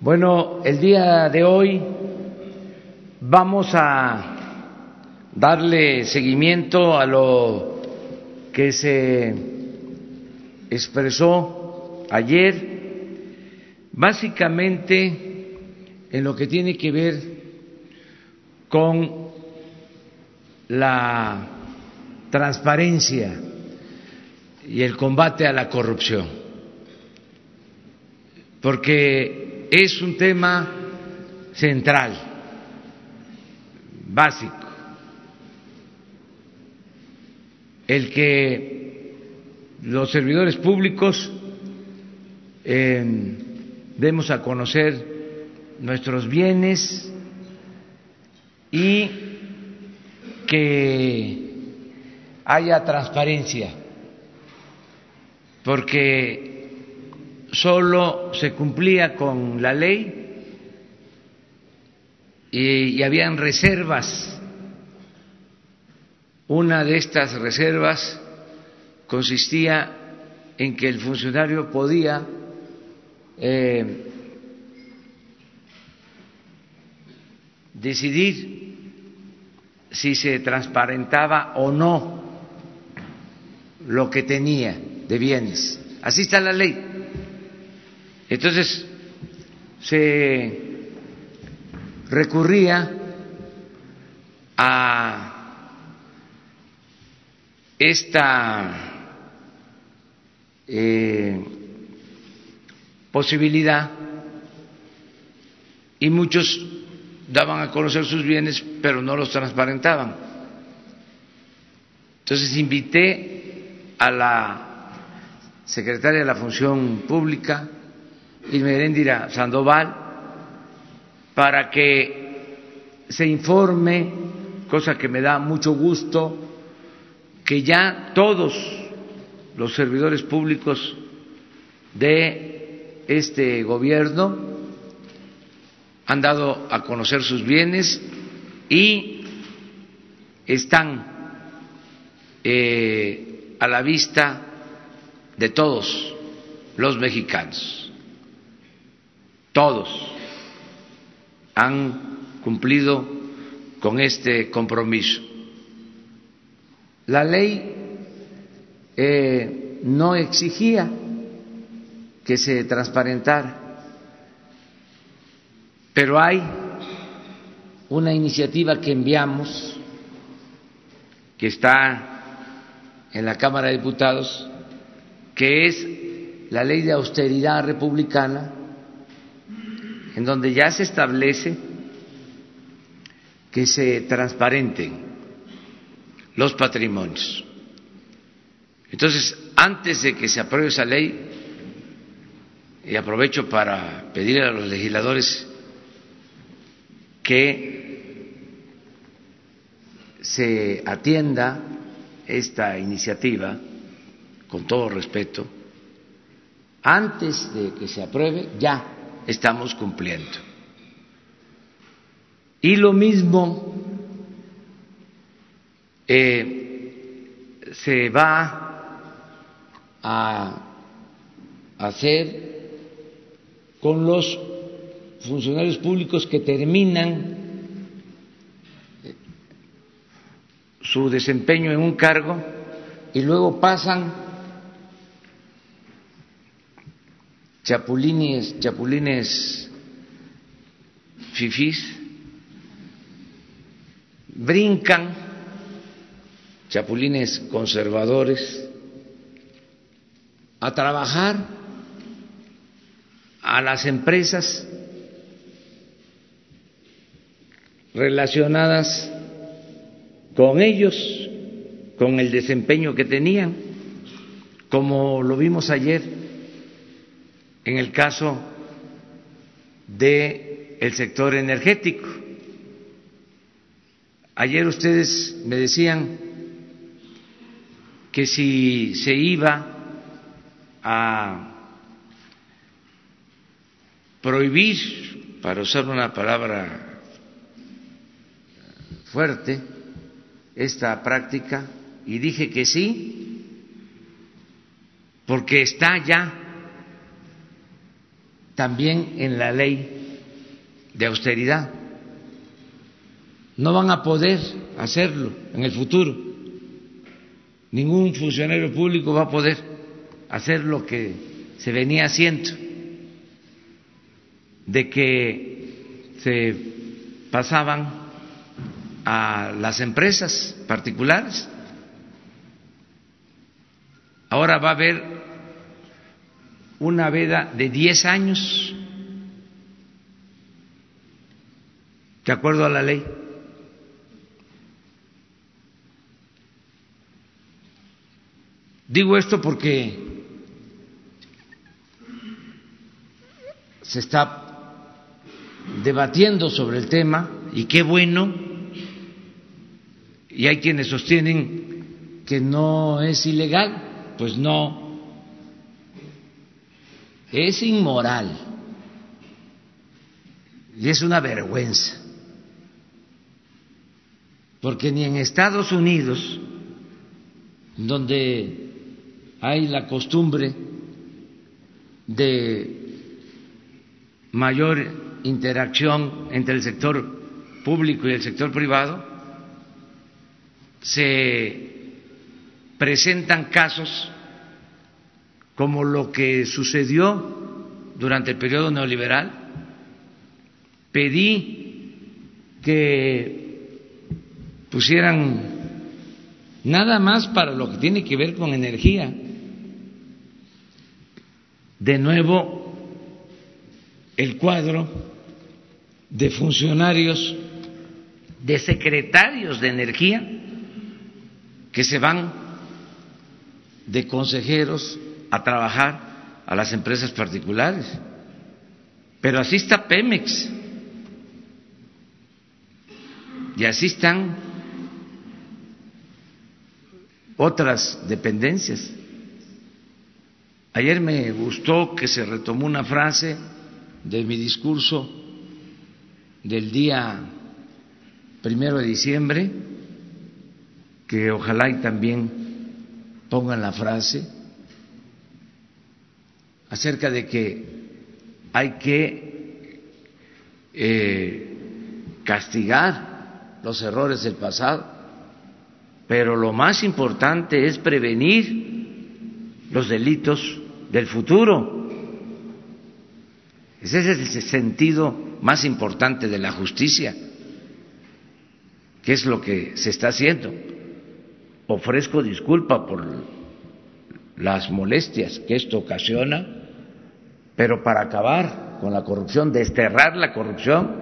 Bueno, el día de hoy vamos a darle seguimiento a lo que se expresó ayer, básicamente en lo que tiene que ver con la transparencia y el combate a la corrupción, porque es un tema central, básico, el que los servidores públicos eh, demos a conocer nuestros bienes y que haya transparencia porque solo se cumplía con la ley y, habían reservas. Una de estas reservas consistía en que el funcionario podía eh, decidir si se transparentaba o no lo que tenía de bienes. Así está la ley. Entonces, se recurría a esta eh, posibilidad y muchos daban a conocer sus bienes, pero no los transparentaban. Entonces invité a la secretaria de la Función Pública, Irmeréndira Sandoval, para que se informe, cosa que me da mucho gusto, que ya todos los servidores públicos de este gobierno han dado a conocer sus bienes y están eh, a la vista de todos los mexicanos. Todos han cumplido con este compromiso. La ley eh, no exigía que se transparentara, pero hay una iniciativa que enviamos que está en la Cámara de Diputados que es la ley de austeridad republicana, en donde ya se establece que se transparenten los patrimonios. Entonces, antes de que se apruebe esa ley, y aprovecho para pedir a los legisladores que se atienda esta iniciativa, con todo respeto, antes de que se apruebe ya estamos cumpliendo. Y lo mismo eh, se va a hacer con los funcionarios públicos que terminan su desempeño en un cargo y luego pasan chapulines, chapulines fifís, brincan, chapulines conservadores, a trabajar a las empresas relacionadas con ellos, con el desempeño que tenían, como lo vimos ayer en el caso del el sector energético. Ayer ustedes me decían que si se iba a prohibir, para usar una palabra fuerte, esta práctica, y dije que sí, porque está ya también en la ley de austeridad. No van a poder hacerlo en el futuro. Ningún funcionario público va a poder hacer lo que se venía haciendo, de que se pasaban a las empresas particulares. Ahora va a haber una veda de 10 años, de acuerdo a la ley. Digo esto porque se está debatiendo sobre el tema y qué bueno, y hay quienes sostienen que no es ilegal, pues no, es inmoral. Y es una vergüenza, porque ni en Estados Unidos, donde hay la costumbre de mayor interacción entre el sector público y el sector privado, se presentan casos como lo que sucedió durante el periodo neoliberal. Pedí que pusieran nada más para lo que tiene que ver con energía, de nuevo el cuadro de funcionarios, de secretarios de energía que se van de consejeros a trabajar a las empresas particulares. Pero así está Pemex. Y así están otras dependencias. Ayer me gustó que se retomó una frase de mi discurso del día primero de diciembre, que ojalá y también pongan la frase acerca de que hay que eh, castigar los errores del pasado, pero lo más importante es prevenir los delitos del futuro. Ese es el sentido más importante de la justicia, que es lo que se está haciendo. Ofrezco disculpa por las molestias que esto ocasiona, pero para acabar con la corrupción, desterrar la corrupción,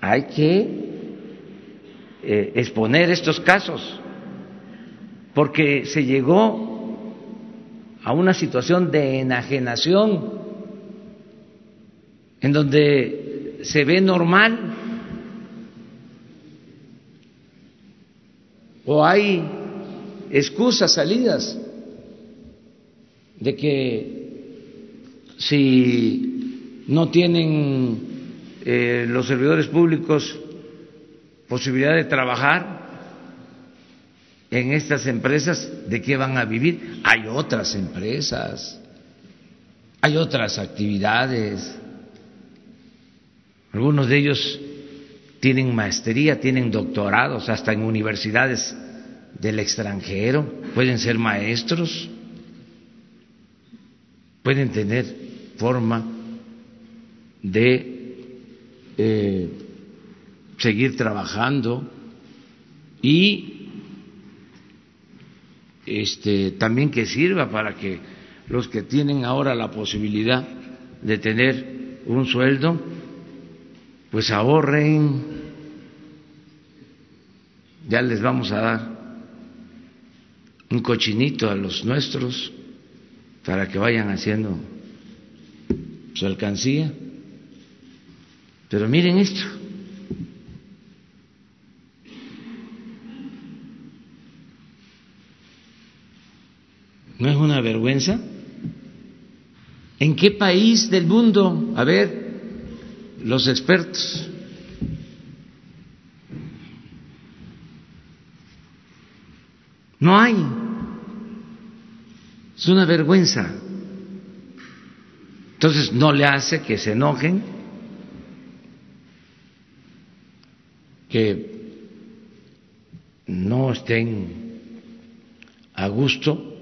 hay que eh, exponer estos casos, porque se llegó a una situación de enajenación en donde se ve normal o hay excusas salidas de que si no tienen eh, los servidores públicos posibilidad de trabajar, en estas empresas, ¿de qué van a vivir? Hay otras empresas, hay otras actividades. Algunos de ellos tienen maestría, tienen doctorados, hasta en universidades del extranjero, pueden ser maestros, pueden tener forma de eh, seguir trabajando y este, también que sirva para que los que tienen ahora la posibilidad de tener un sueldo, pues ahorren, ya les vamos a dar un cochinito a los nuestros para que vayan haciendo su alcancía. Pero miren esto. ¿No es una vergüenza? ¿En qué país del mundo? A ver, los expertos. No hay. Es una vergüenza. Entonces no le hace que se enojen, que no estén a gusto,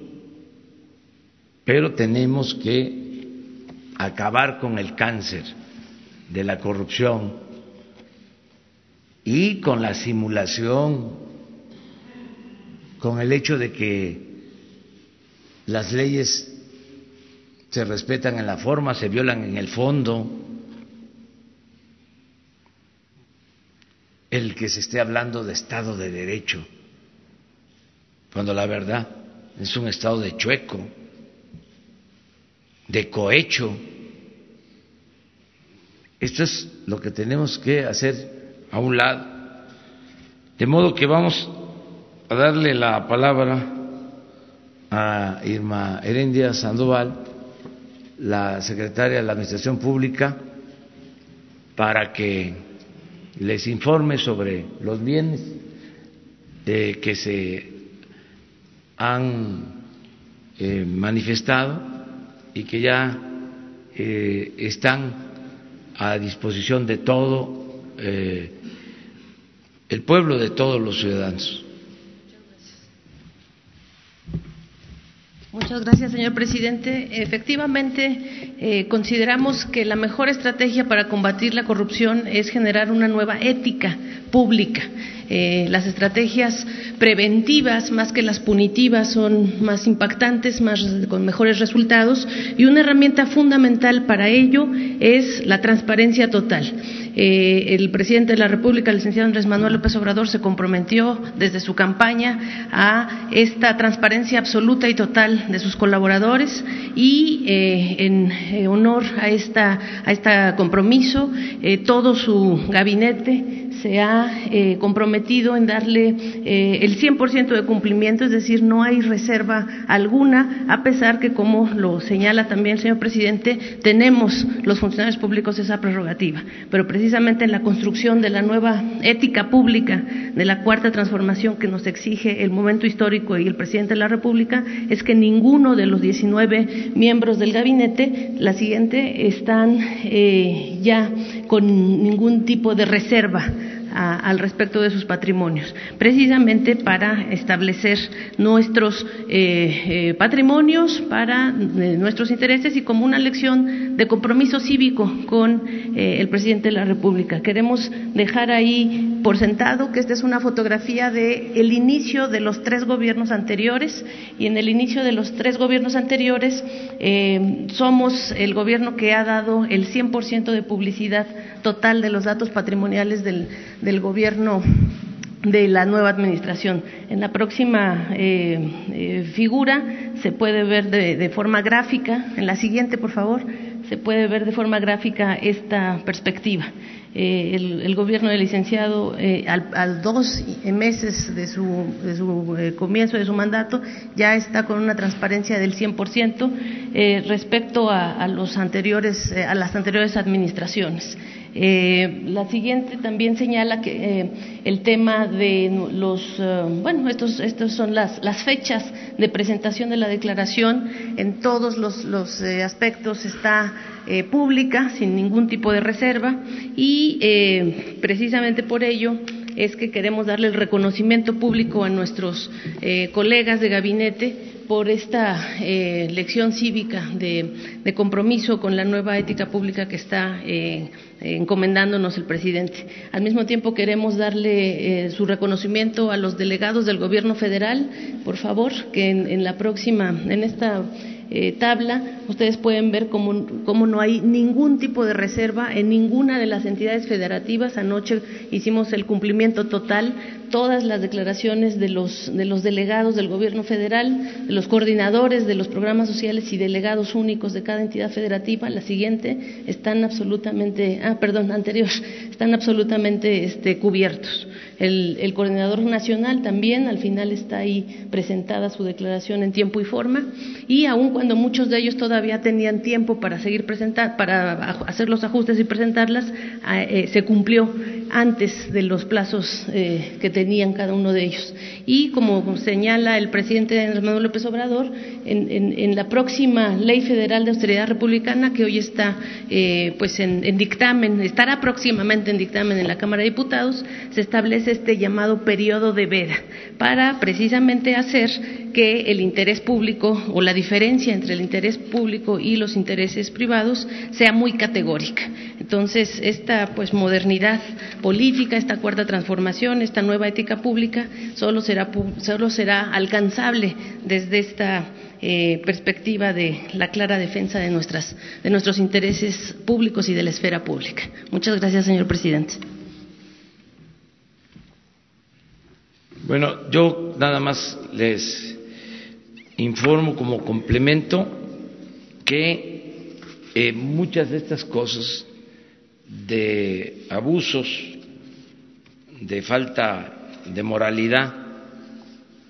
pero tenemos que acabar con el cáncer de la corrupción y con la simulación, con el hecho de que las leyes se respetan en la forma, se violan en el fondo, el que se esté hablando de Estado de Derecho, cuando la verdad es un Estado de chueco, de cohecho. Esto es lo que tenemos que hacer a un lado. De modo que vamos a darle la palabra a Irma Herendia Sandoval, la secretaria de la Administración Pública, para que les informe sobre los bienes que se han eh, manifestado y que ya eh, están a disposición de todo eh, el pueblo, de todos los ciudadanos. Muchas gracias, señor presidente. Efectivamente, eh, consideramos que la mejor estrategia para combatir la corrupción es generar una nueva ética pública. Eh, las estrategias preventivas, más que las punitivas, son más impactantes, más, con mejores resultados y una herramienta fundamental para ello es la transparencia total. Eh, el presidente de la República, el licenciado Andrés Manuel López Obrador, se comprometió desde su campaña a esta transparencia absoluta y total de sus colaboradores y eh, en eh, honor a esta a este compromiso todo su gabinete se ha comprometido en darle el 100% de cumplimiento, es decir, no hay reserva alguna, a pesar que, como lo señala también el señor presidente, tenemos los funcionarios públicos esa prerrogativa. Pero precisamente en la construcción de la nueva ética pública, de la cuarta transformación que nos exige el momento histórico y el presidente de la República, es que ninguno de los 19 miembros del gabinete, la siguiente, están eh, ya con ningún tipo de reserva al respecto de sus patrimonios, precisamente para establecer nuestros eh, eh, patrimonios para eh, nuestros intereses y como una lección de compromiso cívico con el presidente de la República. Queremos dejar ahí por sentado que esta es una fotografía de el inicio de los tres gobiernos anteriores y en el inicio de los tres gobiernos anteriores somos el gobierno que ha dado el 100% de publicidad total de los datos patrimoniales del, del gobierno de la nueva administración. En la próxima eh, eh, figura se puede ver de, forma gráfica, en la siguiente, por favor, se puede ver de forma gráfica esta perspectiva. Eh, el, gobierno del licenciado, al, dos meses de su, de su comienzo de su mandato, ya está con una transparencia del 100% respecto a, a, los anteriores, a las anteriores administraciones. Eh, la siguiente también señala que eh, el tema de los, eh, bueno, estos, estos son las, las, fechas de presentación de la declaración. En todos los, los aspectos está pública, sin ningún tipo de reserva, y precisamente por ello es que queremos darle el reconocimiento público a nuestros colegas de gabinete por esta eh, lección cívica de, compromiso con la nueva ética pública que está eh, encomendándonos el presidente. Al mismo tiempo queremos darle eh, su reconocimiento a los delegados del Gobierno federal, por favor, que en la próxima, en esta eh, tabla, ustedes pueden ver cómo, no hay ningún tipo de reserva en ninguna de las entidades federativas. Anoche hicimos el cumplimiento total, todas las declaraciones de los, de los delegados del Gobierno federal, de los coordinadores de los programas sociales y delegados únicos de cada entidad federativa. La siguiente están absolutamente, ah, perdón, anterior, están absolutamente este, cubiertos. El, coordinador nacional también al final está ahí presentada su declaración en tiempo y forma y aun cuando muchos de ellos todavía tenían tiempo para seguir presentar, para hacer los ajustes y presentarlas, ah, eh, se cumplió antes de los plazos eh, que tenían cada uno de ellos. Y como señala el presidente Andrés López Obrador, en, la próxima Ley Federal de Austeridad Republicana, que hoy está eh, pues en, dictamen, estará próximamente en dictamen en la Cámara de Diputados, se establece este llamado periodo de veda para precisamente hacer que el interés público o la diferencia entre el interés público y los intereses privados sea muy categórica. Entonces, esta pues modernidad política, esta cuarta transformación, esta nueva ética pública, solo será, solo será alcanzable desde esta eh, perspectiva de la clara defensa de, nuestras, de nuestros intereses públicos y de la esfera pública. Muchas gracias, señor presidente. Bueno, yo nada más les informo como complemento que eh, muchas de estas cosas de abusos, de falta de moralidad,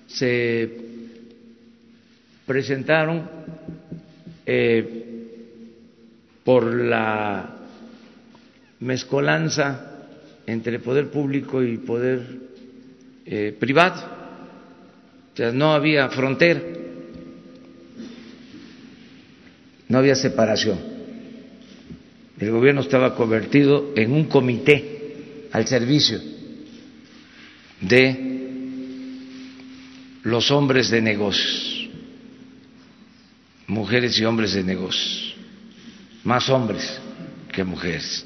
se presentaron eh, por la mezcolanza entre poder público y poder eh, privado. O sea, no había frontera, no había separación. El gobierno estaba convertido en un comité al servicio de los hombres de negocios, mujeres y hombres de negocios, más hombres que mujeres.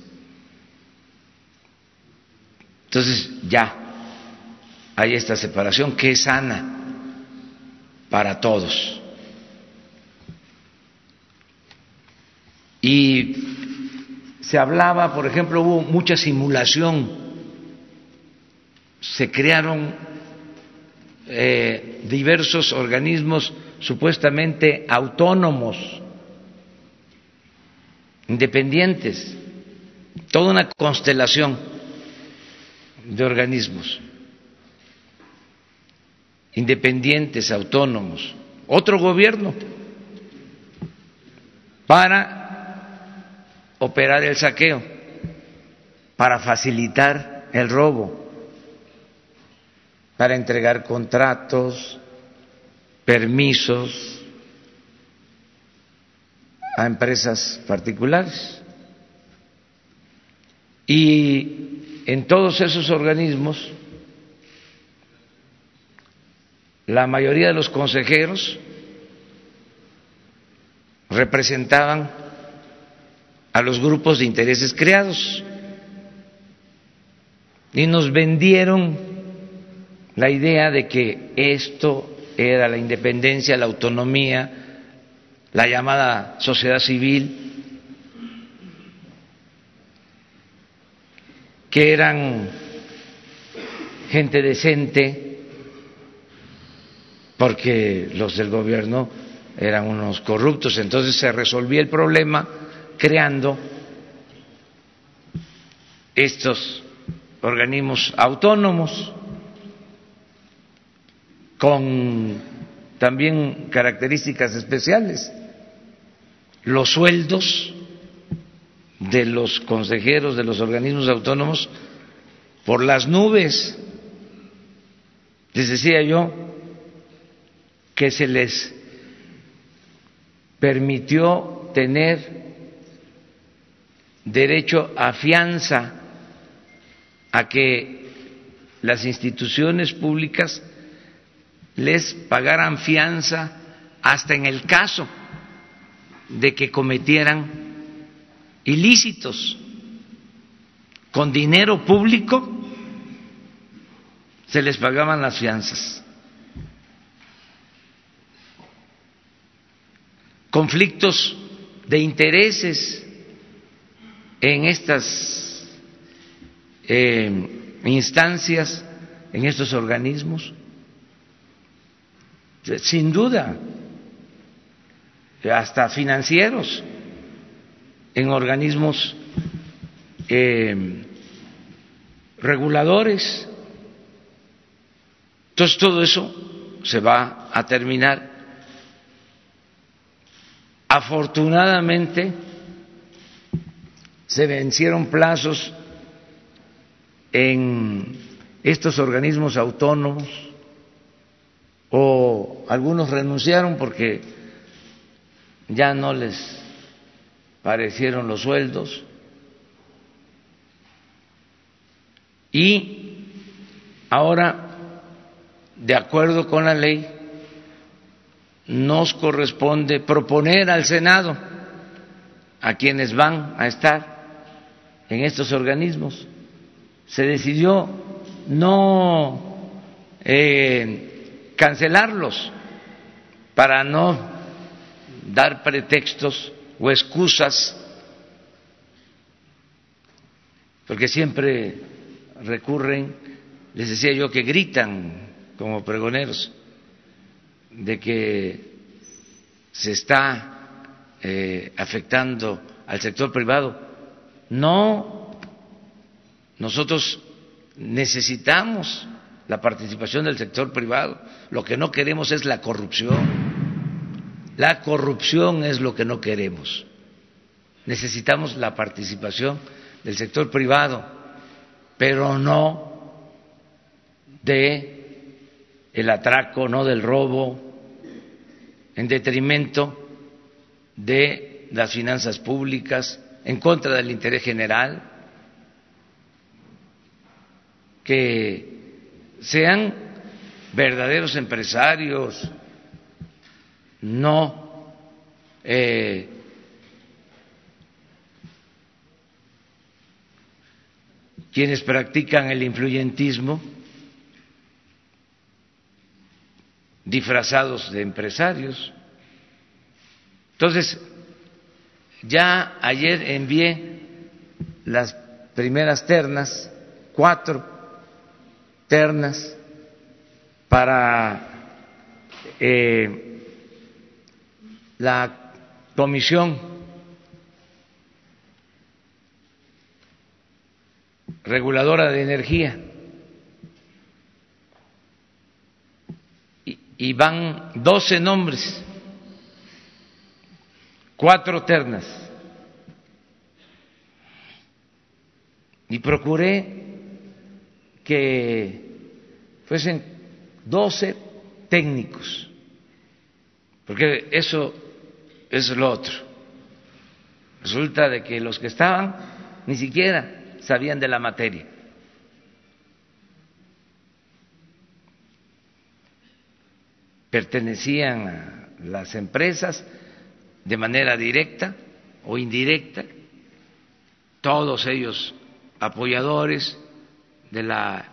Entonces ya hay esta separación que es sana para todos. Y se hablaba, por ejemplo, hubo mucha simulación, se crearon eh, diversos organismos supuestamente autónomos, independientes, toda una constelación de organismos. Independientes, autónomos, otro gobierno para operar el saqueo, para facilitar el robo, para entregar contratos, permisos a empresas particulares. Y en todos esos organismos la mayoría de los consejeros representaban a los grupos de intereses creados y nos vendieron la idea de que esto era la independencia, la autonomía, la llamada sociedad civil, que eran gente decente, porque los del gobierno eran unos corruptos. Entonces se resolvía el problema creando estos organismos autónomos con también características especiales. Los sueldos de los consejeros de los organismos autónomos por las nubes. Les decía yo, que se les permitió tener derecho a fianza, a que las instituciones públicas les pagaran fianza hasta en el caso de que cometieran ilícitos con dinero público se les pagaban las fianzas. conflictos de intereses en estas eh, instancias, en estos organismos? Sin duda, hasta financieros, en organismos eh, reguladores. Entonces todo eso se va a terminar Afortunadamente se vencieron plazos en estos organismos autónomos o algunos renunciaron porque ya no les parecieron los sueldos. Y ahora, de acuerdo con la ley, nos corresponde proponer al Senado a quienes van a estar en estos organismos. Se decidió no eh, cancelarlos para no dar pretextos o excusas, porque siempre recurren, les decía yo, que gritan como pregoneros de que se está eh, afectando al sector privado. No, nosotros necesitamos la participación del sector privado. Lo que no queremos es la corrupción. La corrupción es lo que no queremos. Necesitamos la participación del sector privado, pero no de el atraco, no del robo, en detrimento de las finanzas públicas, en contra del interés general, que sean verdaderos empresarios, no eh, quienes practican el influyentismo disfrazados de empresarios. Entonces, ya ayer envié las primeras ternas, cuatro ternas, para eh, la comisión reguladora de energía. Y van doce nombres, cuatro ternas. Y procuré que fuesen doce técnicos, porque eso es lo otro. Resulta de que los que estaban ni siquiera sabían de la materia. pertenecían a las empresas de manera directa o indirecta, todos ellos apoyadores de la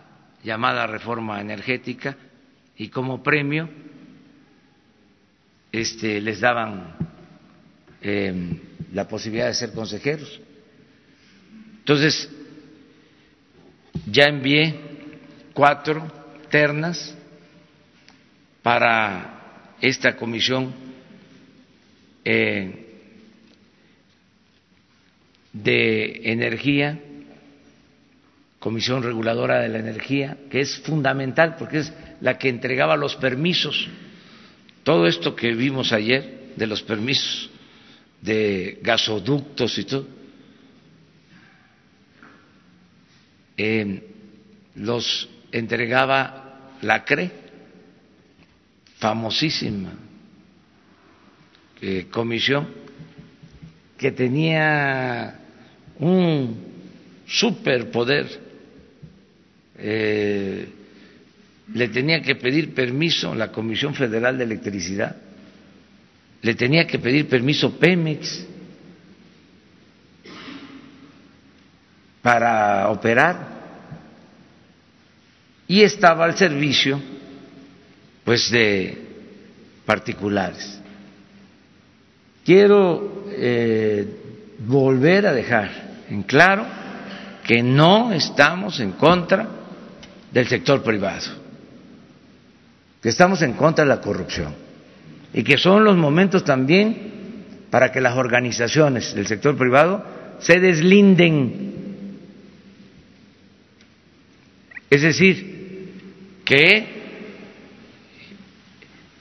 llamada reforma energética y como premio este, les daban em, la posibilidad de ser consejeros. Entonces, ya envié cuatro ternas para esta comisión eh, de energía, comisión reguladora de la energía, que es fundamental porque es la que entregaba los permisos. Todo esto que vimos ayer de los permisos de gasoductos y todo, eh, los entregaba la CRE famosísima eh, comisión que tenía un superpoder, eh, le tenía que pedir permiso la Comisión Federal de Electricidad, le tenía que pedir permiso Pemex para operar y estaba al servicio pues de particulares. Quiero eh, volver a dejar en claro que no estamos en contra del sector privado, que estamos en contra de la corrupción y que son los momentos también para que las organizaciones del sector privado se deslinden. Es decir, que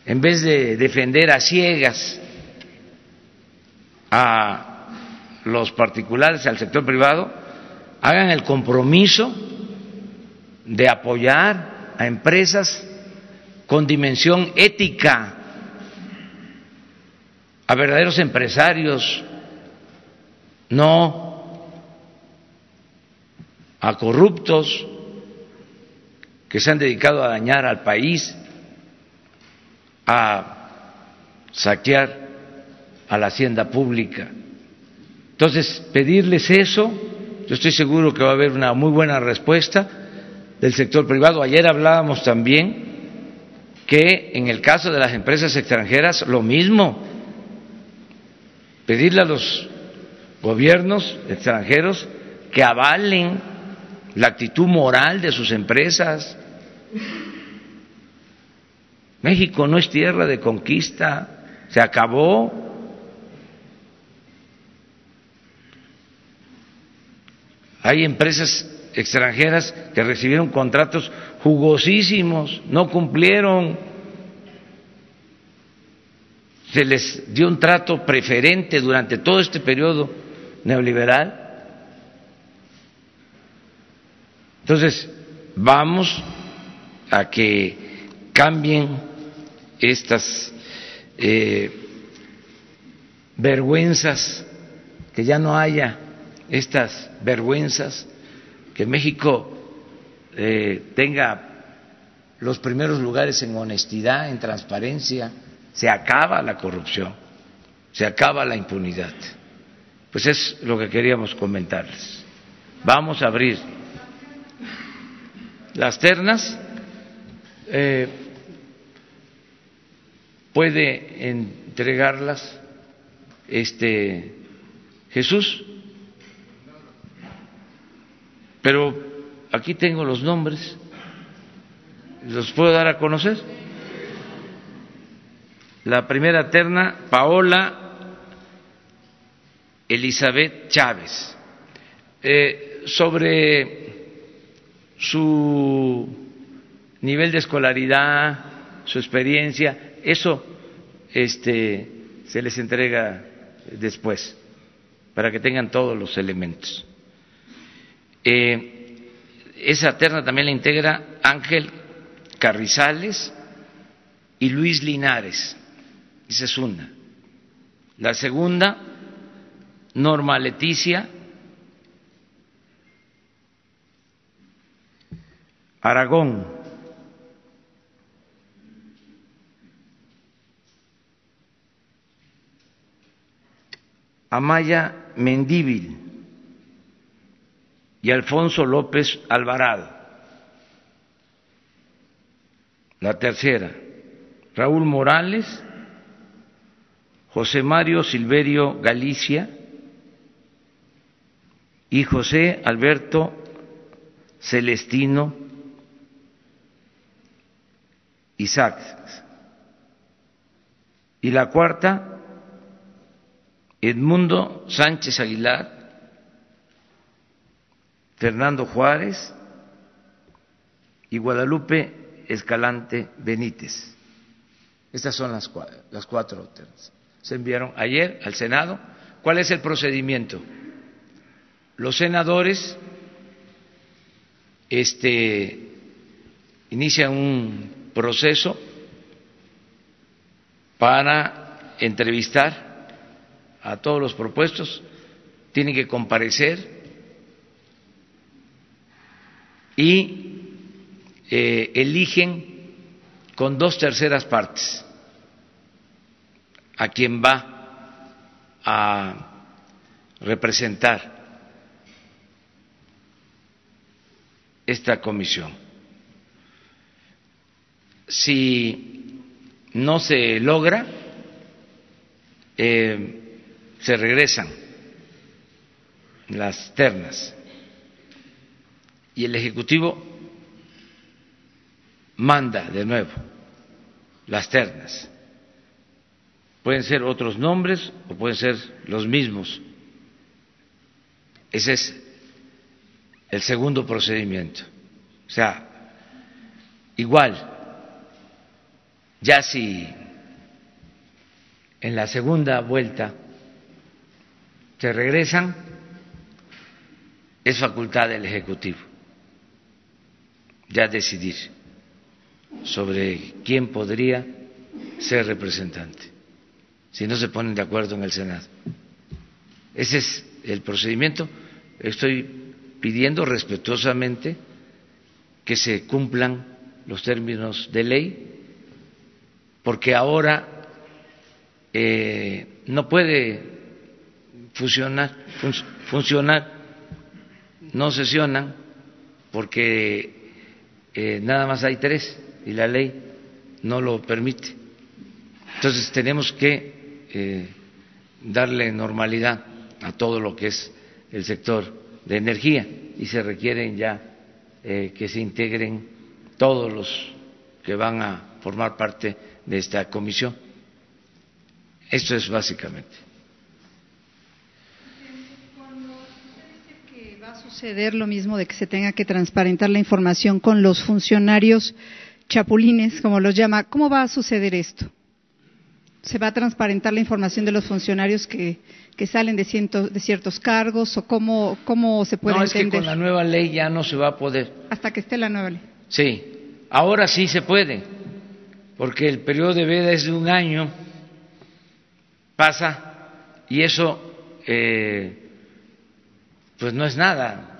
en vez de defender a ciegas a los particulares, al sector privado, hagan el compromiso de apoyar a empresas con dimensión ética, a verdaderos empresarios, no a corruptos que se han dedicado a dañar al país, a saquear a la hacienda pública. Entonces, pedirles eso, yo estoy seguro que va a haber una muy buena respuesta del sector privado. Ayer hablábamos también que en el caso de las empresas extranjeras, lo mismo, pedirle a los gobiernos extranjeros que avalen la actitud moral de sus empresas. México no es tierra de conquista, se acabó. Hay empresas extranjeras que recibieron contratos jugosísimos, no cumplieron, se les dio un trato preferente durante todo este periodo neoliberal. Entonces, vamos a que cambien estas eh, vergüenzas, que ya no haya estas vergüenzas, que México eh, tenga los primeros lugares en honestidad, en transparencia, se acaba la corrupción, se acaba la impunidad. Pues es lo que queríamos comentarles. Vamos a abrir las ternas. Eh, puede entregarlas este Jesús, pero aquí tengo los nombres, ¿los puedo dar a conocer? La primera terna, Paola Elizabeth Chávez. Eh, sobre su nivel de escolaridad, su experiencia, eso este, se les entrega después, para que tengan todos los elementos. Eh, esa terna también la integra Ángel Carrizales y Luis Linares. Esa es una. La segunda, Norma Leticia Aragón. Amaya Mendíbil y Alfonso López Alvarado. La tercera, Raúl Morales José Mario Silverio Galicia y José Alberto Celestino Isaac. Y la cuarta, Edmundo Sánchez Aguilar, Fernando Juárez y Guadalupe Escalante Benítez. Estas son las, las cuatro se enviaron ayer al Senado. ¿Cuál es el procedimiento? Los senadores este, inician un proceso para entrevistar a todos los propuestos, tienen que comparecer y eh, eligen con dos terceras partes a quien va a representar esta comisión. Si no se logra, eh, se regresan las ternas y el Ejecutivo manda de nuevo las ternas Pueden ser otros nombres o pueden ser los mismos. Ese es el segundo procedimiento. O sea, igual, ya si en la segunda vuelta se regresan, es facultad del Ejecutivo ya decidir sobre quién podría ser representante, si no se ponen de acuerdo en el Senado. Ese es el procedimiento. Estoy pidiendo respetuosamente que se cumplan los términos de ley, porque ahora eh, no puede funcionar, funcionar, no sesionan porque eh, nada más hay tres y la ley no lo permite. Entonces tenemos que eh, darle normalidad a todo lo que es el sector de energía y se requieren ya eh, que se integren todos los que van a formar parte de esta comisión. Esto es básicamente. va a suceder lo mismo de que se tenga que transparentar la información con los funcionarios chapulines, como los llama. ¿Cómo va a suceder esto? ¿Se va a transparentar la información de los funcionarios que, que salen de, de ciertos cargos o cómo, cómo se puede no, entender? es que con la nueva ley ya no se va a poder. Hasta que esté la nueva ley. Sí, ahora sí se puede, porque el periodo de veda es de un año, pasa y eso eh, pues no es nada.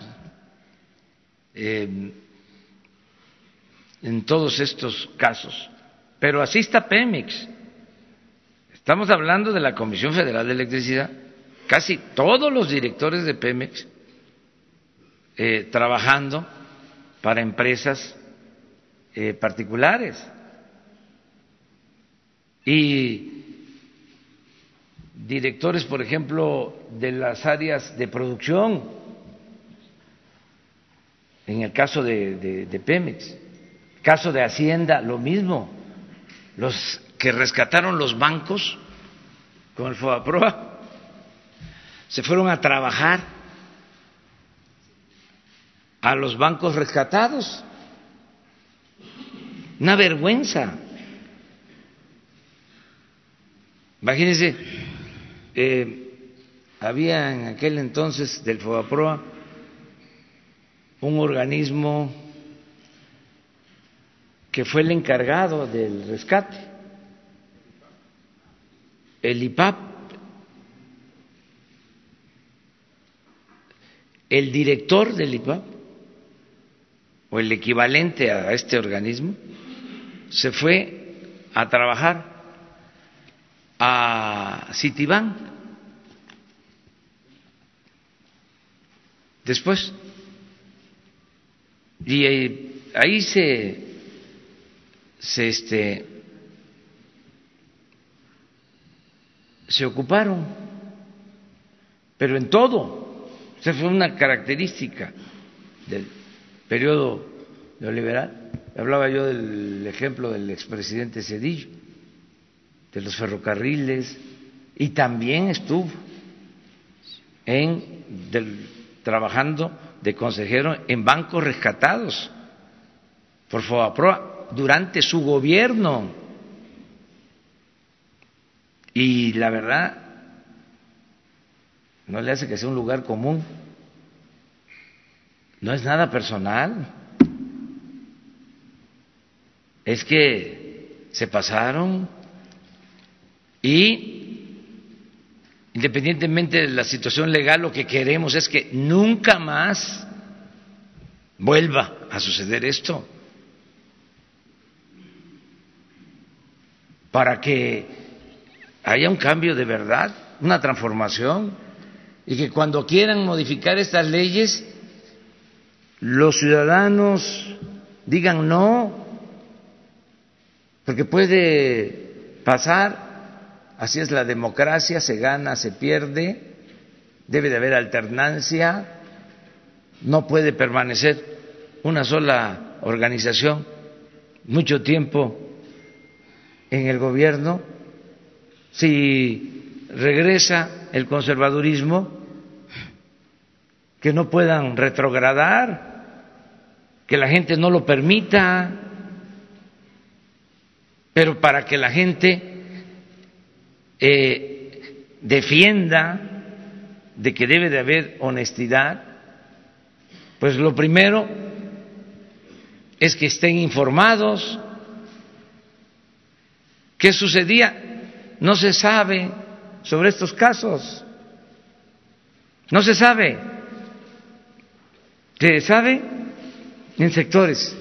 Eh, en todos estos casos. Pero así está Pemex. Estamos hablando de la Comisión Federal de Electricidad. Casi todos los directores de Pemex eh, trabajando para empresas eh, particulares. Y directores, por ejemplo, de las áreas de producción, en el caso de, de, Pemex Caso de Hacienda, lo mismo. Los que rescataron los bancos con el FOAPROA se fueron a trabajar a los bancos rescatados. Una vergüenza. Imagínense, eh, había en aquel entonces del FOAPROA un organismo que fue el encargado del rescate, el IPAP, el director del IPAP, o el equivalente a este organismo, se fue a trabajar a Citibank. Después, y ahí se se este se ocuparon, pero en todo. Esa fue una característica del periodo neoliberal. Hablaba yo del ejemplo del expresidente Cedillo, de los ferrocarriles, y también estuvo en del, trabajando de consejero en bancos rescatados por FOAPROA durante su gobierno. Y la verdad, no le hace que sea un lugar común. No es nada personal. Es que se pasaron y independientemente de la situación legal, lo que queremos es que nunca más vuelva a suceder esto. para que haya un cambio de verdad, una transformación, y que cuando quieran modificar estas leyes, los ciudadanos digan no, porque puede pasar, así es la democracia, se gana, se pierde, debe de haber alternancia, no puede permanecer una sola organización mucho tiempo en el gobierno, si regresa el conservadurismo, que no puedan retrogradar, que la gente no lo permita, pero para que la gente eh, defienda de que debe de haber honestidad, pues lo primero es que estén informados. ¿Qué sucedía? No se sabe sobre estos casos. No se sabe. Se sabe en sectores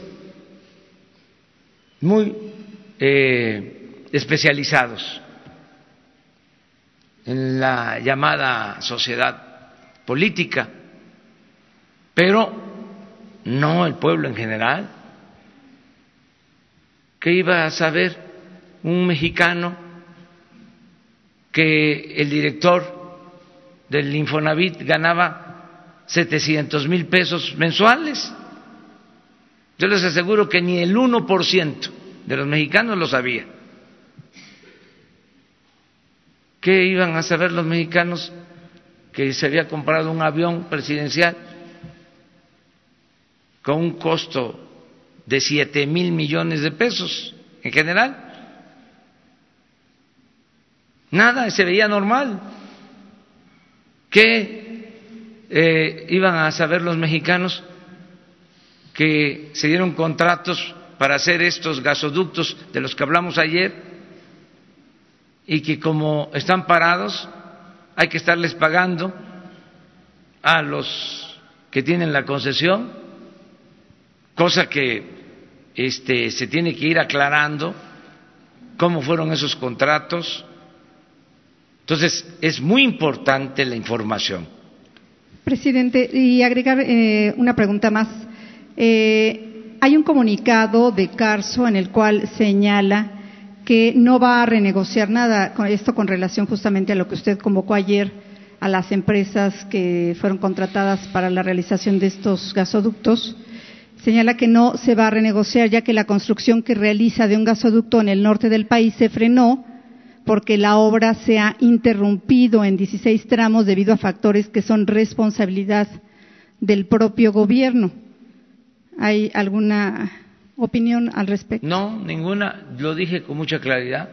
muy eh, especializados en la llamada sociedad política, pero no el pueblo en general. ¿Qué iba a saber un mexicano que el director del Infonavit ganaba 700 mil pesos mensuales? Yo les aseguro que ni el 1% de los mexicanos lo sabía. ¿Qué iban a saber los mexicanos que se había comprado un avión presidencial con un costo de siete mil millones de pesos en general? Nada, se veía normal. ¿Qué eh, iban a saber los mexicanos que se dieron contratos para hacer estos gasoductos de los que hablamos ayer y que como están parados hay que estarles pagando a los que tienen la concesión, cosa que este, se tiene que ir aclarando cómo fueron esos contratos. Entonces, es muy importante la información. Presidente, y agregar eh, una pregunta más. Eh, hay un comunicado de Carso en el cual señala que no va a renegociar nada, con esto con relación justamente a lo que usted convocó ayer a las empresas que fueron contratadas para la realización de estos gasoductos. Señala que no se va a renegociar ya que la construcción que realiza de un gasoducto en el norte del país se frenó porque la obra se ha interrumpido en 16 tramos debido a factores que son responsabilidad del propio gobierno. ¿Hay alguna opinión al respecto? No, ninguna. Lo dije con mucha claridad.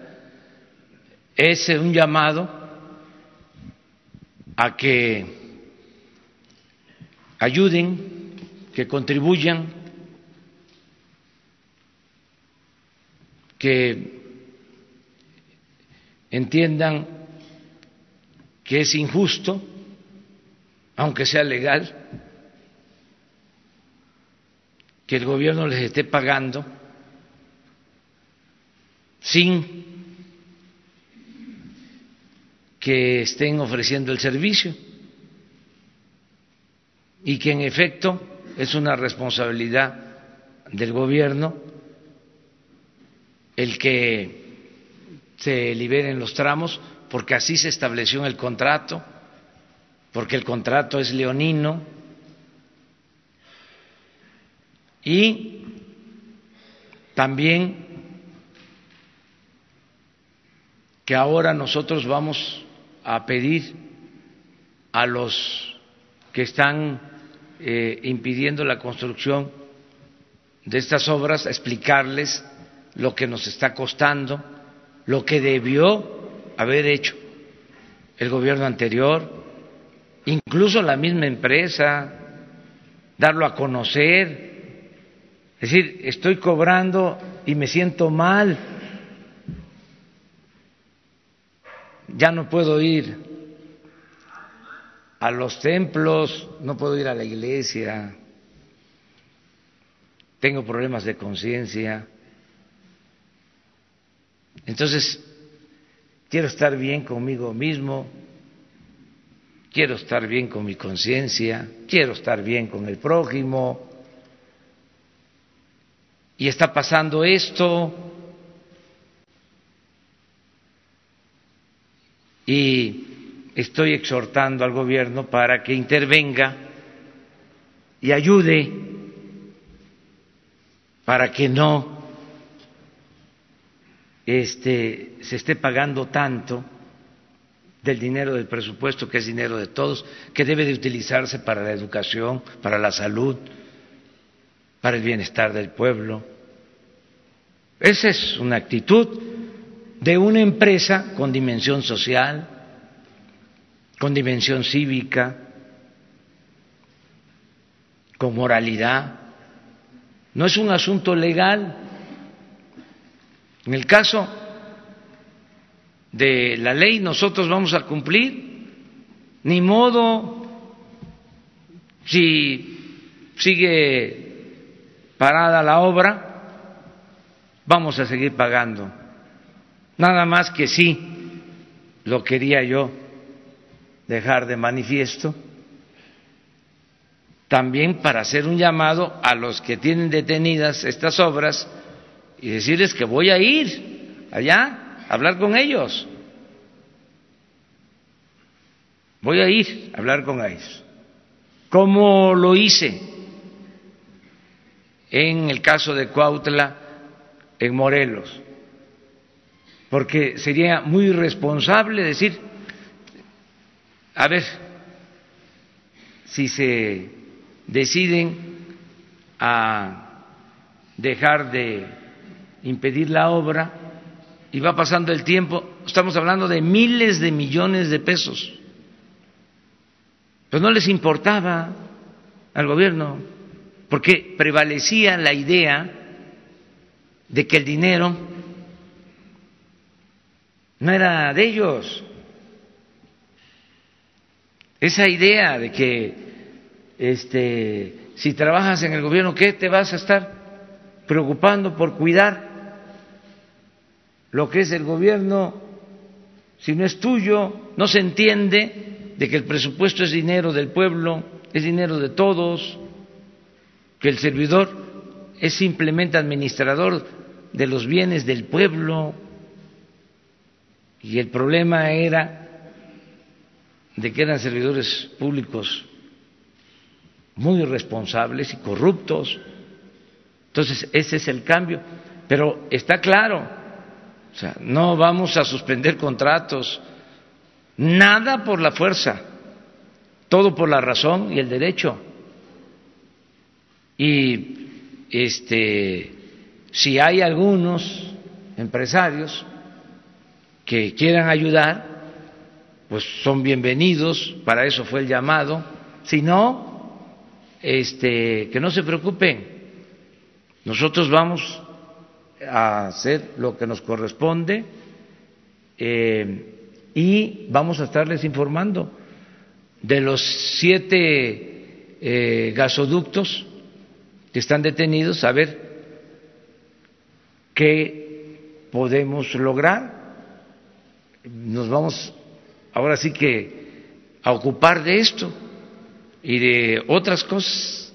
Es un llamado a que ayuden, que contribuyan, que entiendan que es injusto, aunque sea legal, que el gobierno les esté pagando sin que estén ofreciendo el servicio. Y que en efecto es una responsabilidad del gobierno el que se liberen los tramos porque así se estableció en el contrato, porque el contrato es leonino, Y también que ahora nosotros vamos a pedir a los que están eh, impidiendo la construcción de estas obras, explicarles lo que nos está costando, lo que debió haber hecho el gobierno anterior, incluso la misma empresa, darlo a conocer, es decir, estoy cobrando y me siento mal. Ya no puedo ir a los templos, no puedo ir a la iglesia, tengo problemas de conciencia. Entonces, quiero estar bien conmigo mismo, quiero estar bien con mi conciencia, quiero estar bien con el prójimo, y está pasando esto. Y estoy exhortando al gobierno para que intervenga y ayude para que no este, se esté pagando tanto del dinero del presupuesto, que es dinero de todos, que debe de utilizarse para la educación, para la salud, para el bienestar del pueblo. Esa es una actitud de una empresa con dimensión social, con dimensión cívica, con moralidad. no es un asunto legal. En el caso de la ley nosotros vamos a cumplir, ni modo si sigue parada la obra, vamos a seguir pagando. Nada más que sí, lo quería yo dejar de manifiesto, también para hacer un llamado a los que tienen detenidas estas obras y decirles que voy a ir allá a hablar con ellos. Voy a ir a hablar con ellos. Como lo hice en el caso de Cuautla en Morelos. Porque sería muy irresponsable decir, a ver, si se deciden a dejar de impedir la obra y va pasando el tiempo, estamos hablando de miles de millones de pesos. Pues no les importaba al gobierno, porque prevalecía la idea de que el dinero no era de ellos. Esa idea de que este, si trabajas en el gobierno, ¿qué te vas a estar preocupando por cuidar lo que es el gobierno si no es tuyo? No se entiende de que el presupuesto es dinero del pueblo, es dinero de todos, que el servidor es simplemente administrador de los bienes del pueblo. Y el problema era de que eran servidores públicos muy irresponsables y corruptos. Entonces, ese es el cambio. Pero está claro, o sea, no vamos a suspender contratos, nada por la fuerza, todo por la razón y el derecho. Y este si hay algunos empresarios que quieran ayudar, pues son bienvenidos, para eso fue el llamado. Si no, este, que no se preocupen, nosotros vamos a hacer lo que nos corresponde eh, y vamos a estarles informando de los siete eh, gasoductos que están detenidos, a ver qué podemos lograr. Nos vamos ahora sí que a ocupar de esto y de otras cosas.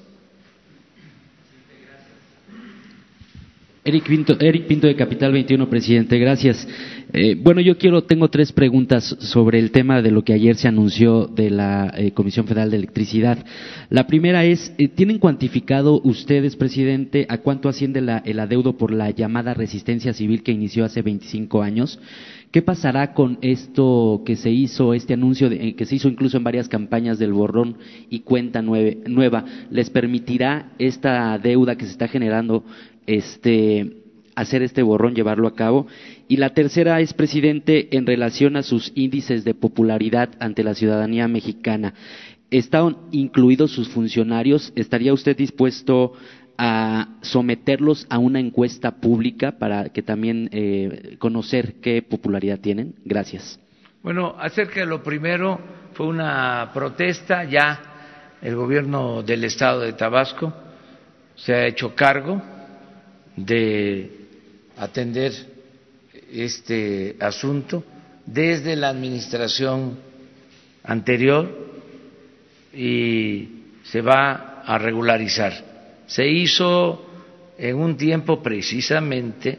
Eric Pinto, Eric Pinto de Capital 21, presidente, gracias. Eh, bueno, yo quiero, tengo tres preguntas sobre el tema de lo que ayer se anunció de la eh, Comisión Federal de Electricidad. La primera es, eh, ¿tienen cuantificado ustedes, presidente, a cuánto asciende la, el adeudo por la llamada resistencia civil que inició hace 25 años? ¿Qué pasará con esto que se hizo, este anuncio eh, que se hizo incluso en varias campañas del borrón y cuenta nueva? ¿Les permitirá esta deuda que se está generando este, hacer este borrón, llevarlo a cabo? Y la tercera es, presidente, en relación a sus índices de popularidad ante la ciudadanía mexicana. ¿Están incluidos sus funcionarios? ¿Estaría usted dispuesto a someterlos a una encuesta pública para que también eh, conocer qué popularidad tienen? Gracias. Bueno, acerca de lo primero, fue una protesta, ya el gobierno del estado de Tabasco se ha hecho cargo de atender este asunto desde la administración anterior y se va a regularizar se hizo en un tiempo precisamente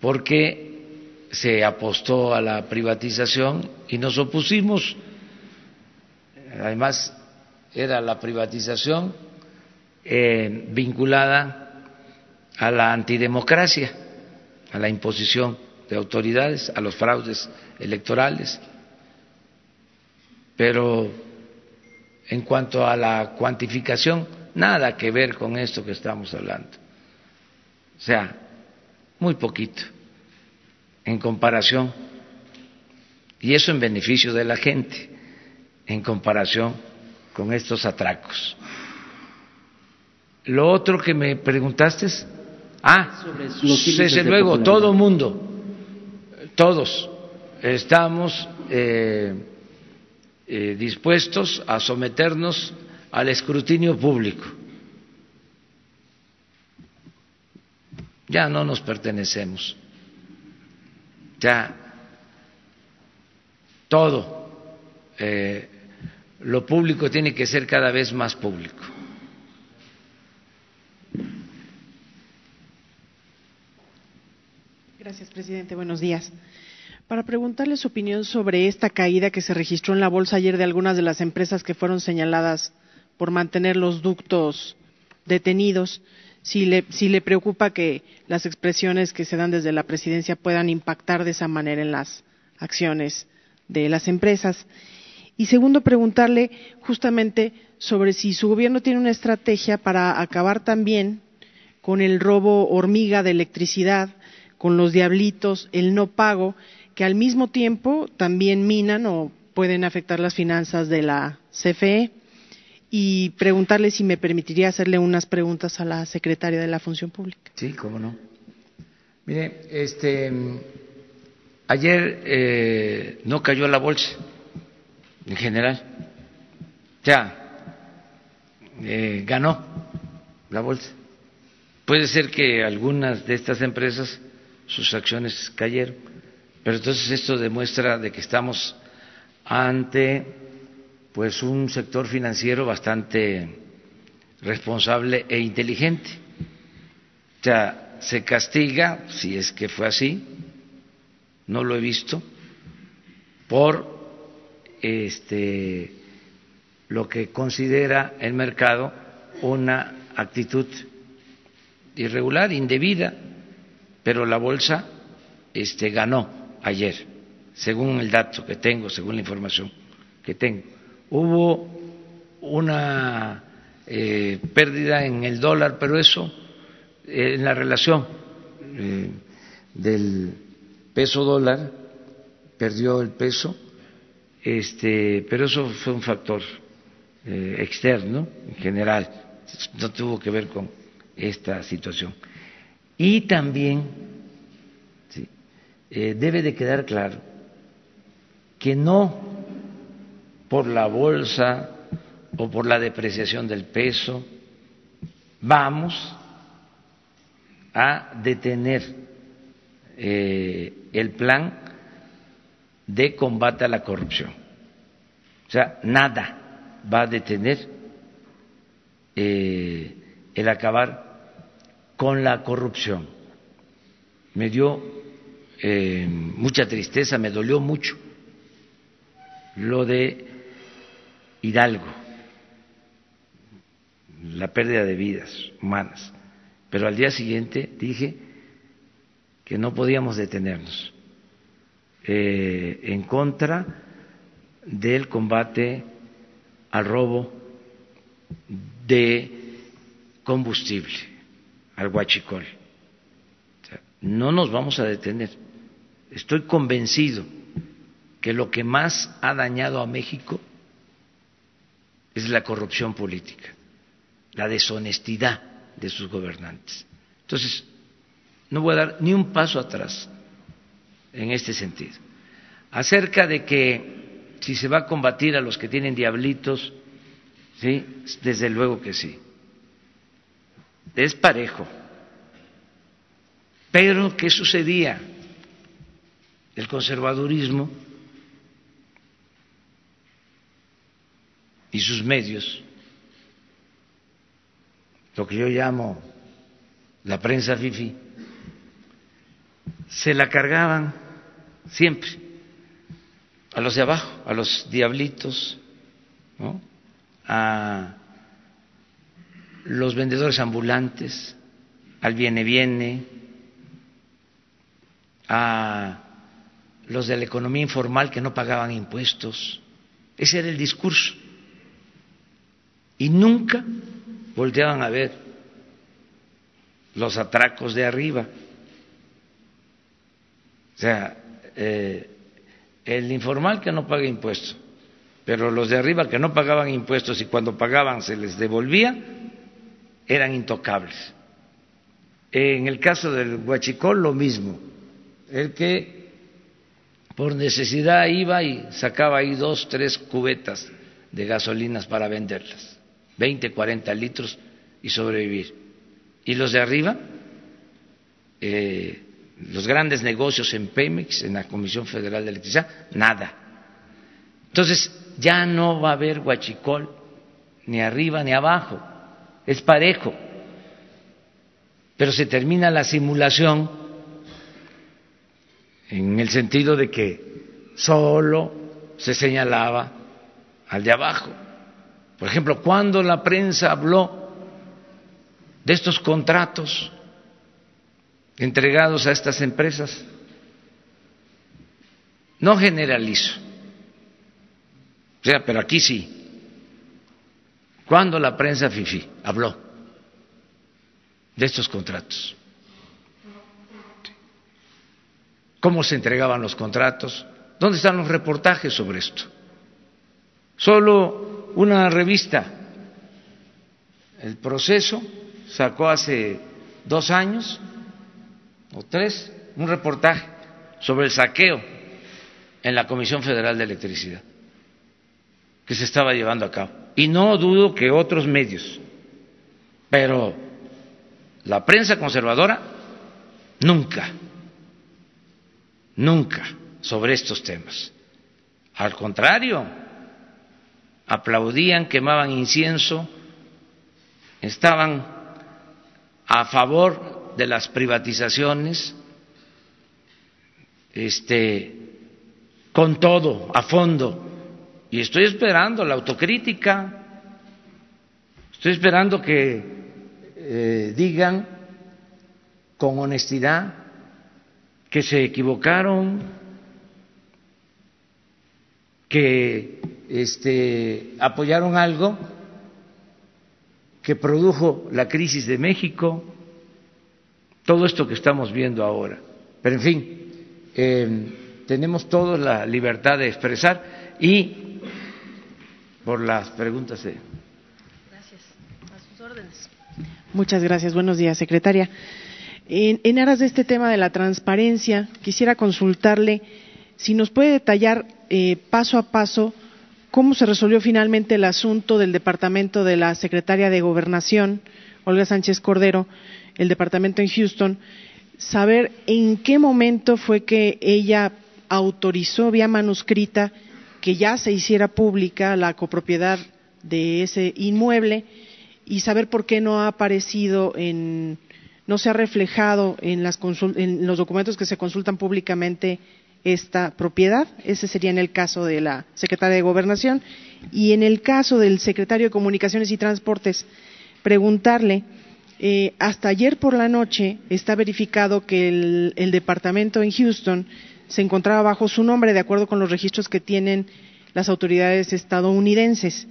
porque se apostó a la privatización y nos opusimos. Además, era la privatización eh, vinculada a la antidemocracia, a la imposición de autoridades, a los fraudes electorales. Pero en cuanto a la cuantificación, Nada que ver con esto que estamos hablando. O sea, muy poquito en comparación, y eso en beneficio de la gente, en comparación con estos atracos. Lo otro que me preguntaste es, ah, desde luego, todo mundo, todos estamos eh, eh, dispuestos a someternos al escrutinio público. Ya no nos pertenecemos. Ya todo eh, lo público tiene que ser cada vez más público. Gracias, presidente. Buenos días. Para preguntarle su opinión sobre esta caída que se registró en la bolsa ayer de algunas de las empresas que fueron señaladas por mantener los ductos detenidos, si le, si le preocupa que las expresiones que se dan desde la presidencia puedan impactar de esa manera en las acciones de las empresas. Y segundo, preguntarle justamente sobre si su gobierno tiene una estrategia para acabar también con el robo hormiga de electricidad, con los diablitos, el no pago, que al mismo tiempo también minan o pueden afectar las finanzas de la CFE. Y preguntarle si me permitiría hacerle unas preguntas a la secretaria de la Función Pública. Sí, cómo no. Mire, este Ayer eh, no cayó la bolsa en general. Ya eh, ganó la bolsa. Puede ser que algunas de estas empresas sus acciones cayeron, pero entonces esto demuestra de que estamos ante pues un sector financiero bastante responsable e inteligente. O sea, se castiga, si es que fue así, no lo he visto, por este, lo que considera el mercado una actitud irregular, indebida, pero la bolsa este, ganó ayer, según el dato que tengo, según la información que tengo. Hubo una eh, pérdida en el dólar, pero eso eh, en la relación eh, del peso dólar perdió el peso, este, pero eso fue un factor externo en general, no tuvo que ver con esta situación. Y también eh, debe de quedar claro que no por la bolsa o por la depreciación del peso vamos a detener eh, el plan de combate a la corrupción. O sea, nada va a detener eh, el acabar con la corrupción. Me dio eh, mucha tristeza, me dolió mucho lo de Hidalgo, la pérdida de vidas humanas. Pero al día siguiente dije, que no podíamos detenernos eh, en contra del combate al robo de combustible, al huachicol. no nos vamos a detener. Estoy convencido que lo que más ha dañado a México es la corrupción política, la deshonestidad de sus gobernantes. Entonces, no voy a dar ni un paso atrás en este sentido. Acerca de que si se va a combatir a los que tienen diablitos, sí, desde luego que sí. Es parejo. Pero, ¿qué sucedía? El conservadurismo y sus medios, lo que yo llamo la prensa fifi, se la cargaban siempre a los de abajo, a los diablitos, a los vendedores ambulantes, al viene viene, a los de la economía informal que no pagaban impuestos. Ese era el discurso. Y nunca volteaban a ver los atracos de arriba. O sea, eh, el informal que no paga impuestos, pero los de arriba que no pagaban impuestos y cuando pagaban se les devolvía, eran intocables. En el caso del Huachicol, lo mismo. El que por necesidad iba y sacaba ahí dos, tres cubetas de gasolinas para venderlas, 20, 40 litros y sobrevivir. Y los de arriba, eh, los grandes negocios en Pemex, en la Comisión Federal de Electricidad, nada. Entonces, ya no va a haber huachicol, ni arriba ni abajo, es parejo. Pero se termina la simulación en el sentido de que solo se señalaba al de abajo. Por ejemplo, cuando la prensa habló de estos contratos entregados a estas empresas, no generalizo, o sea, pero aquí sí. Cuando la prensa FIFI habló de estos contratos? ¿Cómo se entregaban los contratos? ¿Dónde están los reportajes sobre esto? Solo una revista, el proceso, sacó hace dos años o tres un reportaje sobre el saqueo en la Comisión Federal de Electricidad que se estaba llevando a cabo. Y no dudo que otros medios, pero la prensa conservadora nunca, nunca sobre estos temas. Al contrario, aplaudían, quemaban incienso, estaban a favor de las privatizaciones, este, con todo, a fondo. Y estoy esperando la autocrítica, estoy esperando que eh, digan con honestidad que se equivocaron, que este, apoyaron algo que produjo la crisis de México, todo esto que estamos viendo ahora. Pero en fin, eh, tenemos todos la libertad de expresar y por las preguntas de. Gracias. A sus órdenes. Muchas gracias. Buenos días, secretaria. En, en, aras de este tema de la transparencia, quisiera consultarle si nos puede detallar eh, paso a paso cómo se resolvió finalmente el asunto del departamento de la secretaria de Gobernación, Olga Sánchez Cordero, el departamento en Houston, saber en qué momento fue que ella autorizó vía manuscrita que ya se hiciera pública la copropiedad de ese inmueble y saber por qué no ha aparecido en, no se ha reflejado en, las en los documentos que se consultan públicamente esta propiedad. Ese sería en el caso de la secretaria de Gobernación. Y en el caso del secretario de Comunicaciones y Transportes, preguntarle, eh, hasta ayer por la noche está verificado que el, el departamento en Houston se encontraba bajo su nombre, de acuerdo con los registros que tienen las autoridades estadounidenses.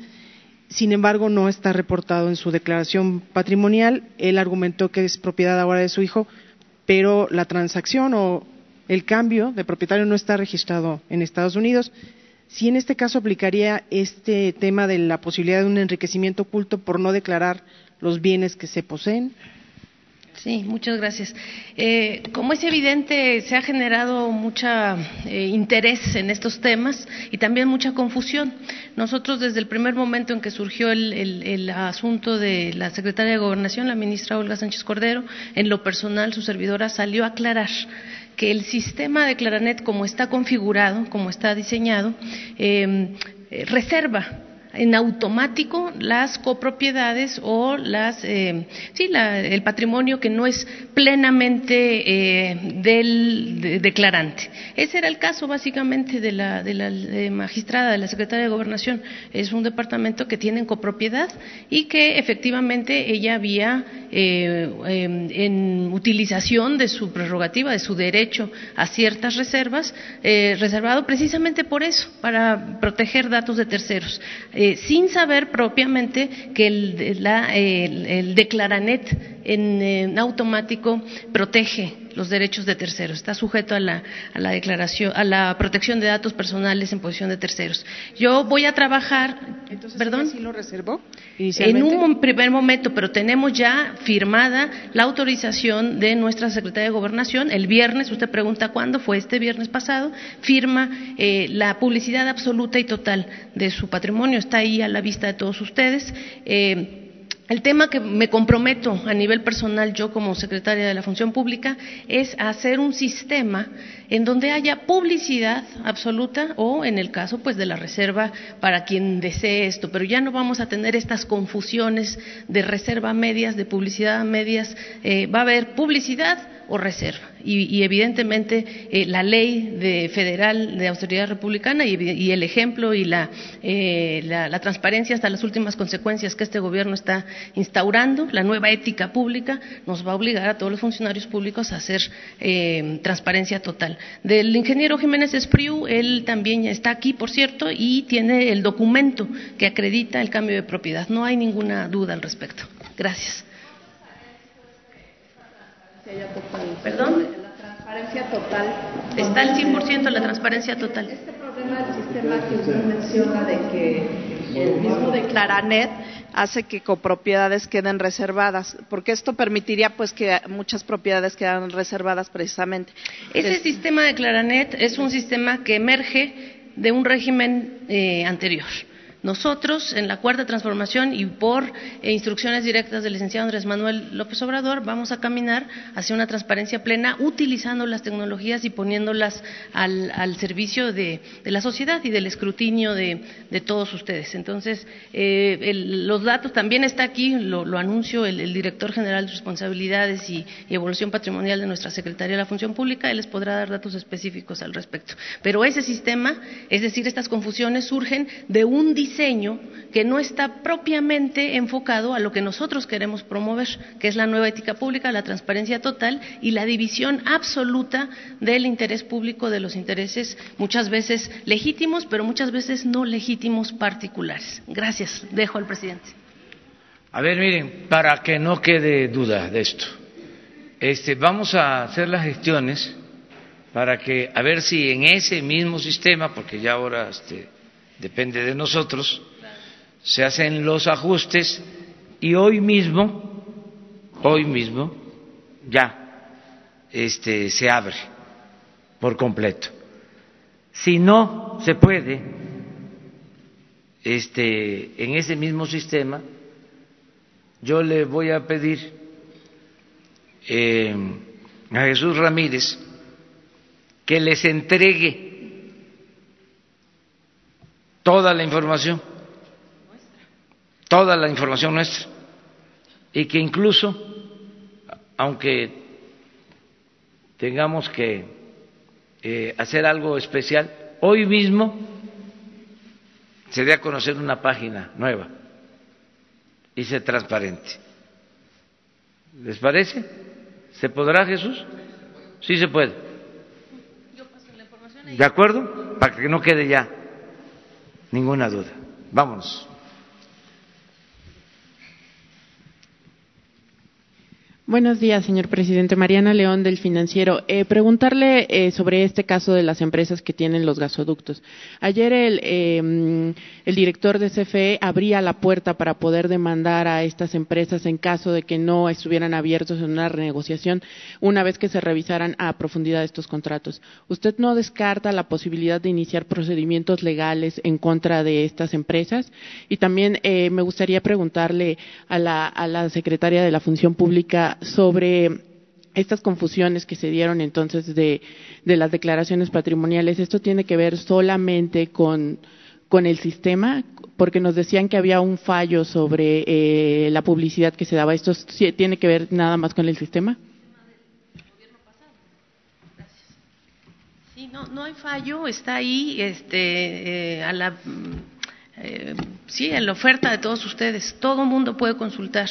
Sin embargo, no está reportado en su declaración patrimonial. Él argumentó que es propiedad ahora de su hijo, pero la transacción o el cambio de propietario no está registrado en Estados Unidos. Si en este caso aplicaría este tema de la posibilidad de un enriquecimiento oculto por no declarar los bienes que se poseen. Sí, muchas gracias. Eh, como es evidente, se ha generado mucho eh, interés en estos temas y también mucha confusión. Nosotros, desde el primer momento en que surgió el, el, asunto de la secretaria de Gobernación, la ministra Olga Sánchez Cordero, en lo personal, su servidora salió a aclarar que el sistema de Claranet, como está configurado, como está diseñado, eh, reserva en automático las copropiedades o las eh, sí la, el patrimonio que no es plenamente eh, del de, declarante. Ese era el caso básicamente de la, de la magistrada de la secretaria de gobernación. Es un departamento que tiene copropiedad y que efectivamente ella había eh, en utilización de su prerrogativa de su derecho a ciertas reservas reservado precisamente por eso para proteger datos de terceros eh, sin saber propiamente que el, la, el, declaranet en, automático protege los derechos de terceros. Está sujeto a la, a la declaración, a la protección de datos personales en posición de terceros. Yo voy a trabajar, Entonces, perdón. ¿sí lo reservó En un primer momento, pero tenemos ya firmada la autorización de nuestra secretaria de Gobernación. El viernes, usted pregunta cuándo, fue este viernes pasado, firma eh, la publicidad absoluta y total de su patrimonio. Está ahí a la vista de todos ustedes. Eh, el tema que me comprometo a nivel personal, yo como secretaria de la Función Pública, es hacer un sistema en donde haya publicidad absoluta o, en el caso, pues, de la reserva para quien desee esto. Pero ya no vamos a tener estas confusiones de reserva medias, de publicidad medias. Eh, va a haber publicidad o reserva. Y, evidentemente eh, la ley de federal de austeridad republicana y, y el ejemplo y la, eh, la, la, transparencia hasta las últimas consecuencias que este gobierno está instaurando, la nueva ética pública, nos va a obligar a todos los funcionarios públicos a hacer eh, transparencia total. Del ingeniero Jiménez Espriu, él también está aquí, por cierto, y tiene el documento que acredita el cambio de propiedad. No hay ninguna duda al respecto. Gracias. ¿Perdón? La transparencia total. Está al 100% la transparencia total. Este problema del sistema que usted menciona de que el mismo de Claranet hace que copropiedades queden reservadas, porque esto permitiría pues que muchas propiedades quedan reservadas precisamente. Ese es, sistema de Claranet es un sistema que emerge de un régimen eh, anterior. Nosotros, en la cuarta transformación y por eh, instrucciones directas del licenciado Andrés Manuel López Obrador, vamos a caminar hacia una transparencia plena utilizando las tecnologías y poniéndolas al, al servicio de, la sociedad y del escrutinio de, todos ustedes. Entonces, eh, el, los datos también está aquí, lo, lo anuncio el, el, director general de responsabilidades y, y, evolución patrimonial de nuestra Secretaría de la Función Pública, él les podrá dar datos específicos al respecto. Pero ese sistema, es decir, estas confusiones surgen de un diseño diseño que no está propiamente enfocado a lo que nosotros queremos promover, que es la nueva ética pública, la transparencia total y la división absoluta del interés público de los intereses, muchas veces legítimos, pero muchas veces no legítimos particulares. Gracias. Dejo al presidente. A ver, miren, para que no quede duda de esto, este, vamos a hacer las gestiones para que, a ver si en ese mismo sistema, porque ya ahora este, depende de nosotros, se hacen los ajustes y hoy mismo, hoy mismo, ya este, se abre por completo. Si no se puede, este, en ese mismo sistema, yo le voy a pedir eh, a Jesús Ramírez que les entregue toda la información, toda la información nuestra, y que incluso, aunque tengamos que eh, hacer algo especial, hoy mismo se dé a conocer una página nueva y se transparente. ¿Les parece? ¿Se podrá, Jesús? Sí se puede. ¿De acuerdo? Para que no quede ya ninguna duda. Vámonos. Buenos días, señor presidente. Mariana León del Financiero. Eh, preguntarle eh, sobre este caso de las empresas que tienen los gasoductos. Ayer el, eh, el, director de CFE abría la puerta para poder demandar a estas empresas en caso de que no estuvieran abiertos en una renegociación una vez que se revisaran a profundidad estos contratos. ¿Usted no descarta la posibilidad de iniciar procedimientos legales en contra de estas empresas? Y también me gustaría preguntarle a la secretaria de la Función Pública sobre estas confusiones que se dieron entonces de, de, las declaraciones patrimoniales. ¿Esto tiene que ver solamente con, con el sistema? Porque nos decían que había un fallo sobre eh, la publicidad que se daba. ¿Esto tiene que ver nada más con el sistema? Sí, no, no hay fallo, está ahí este, eh, a la, eh, sí, en la oferta de todos ustedes. Todo mundo puede consultar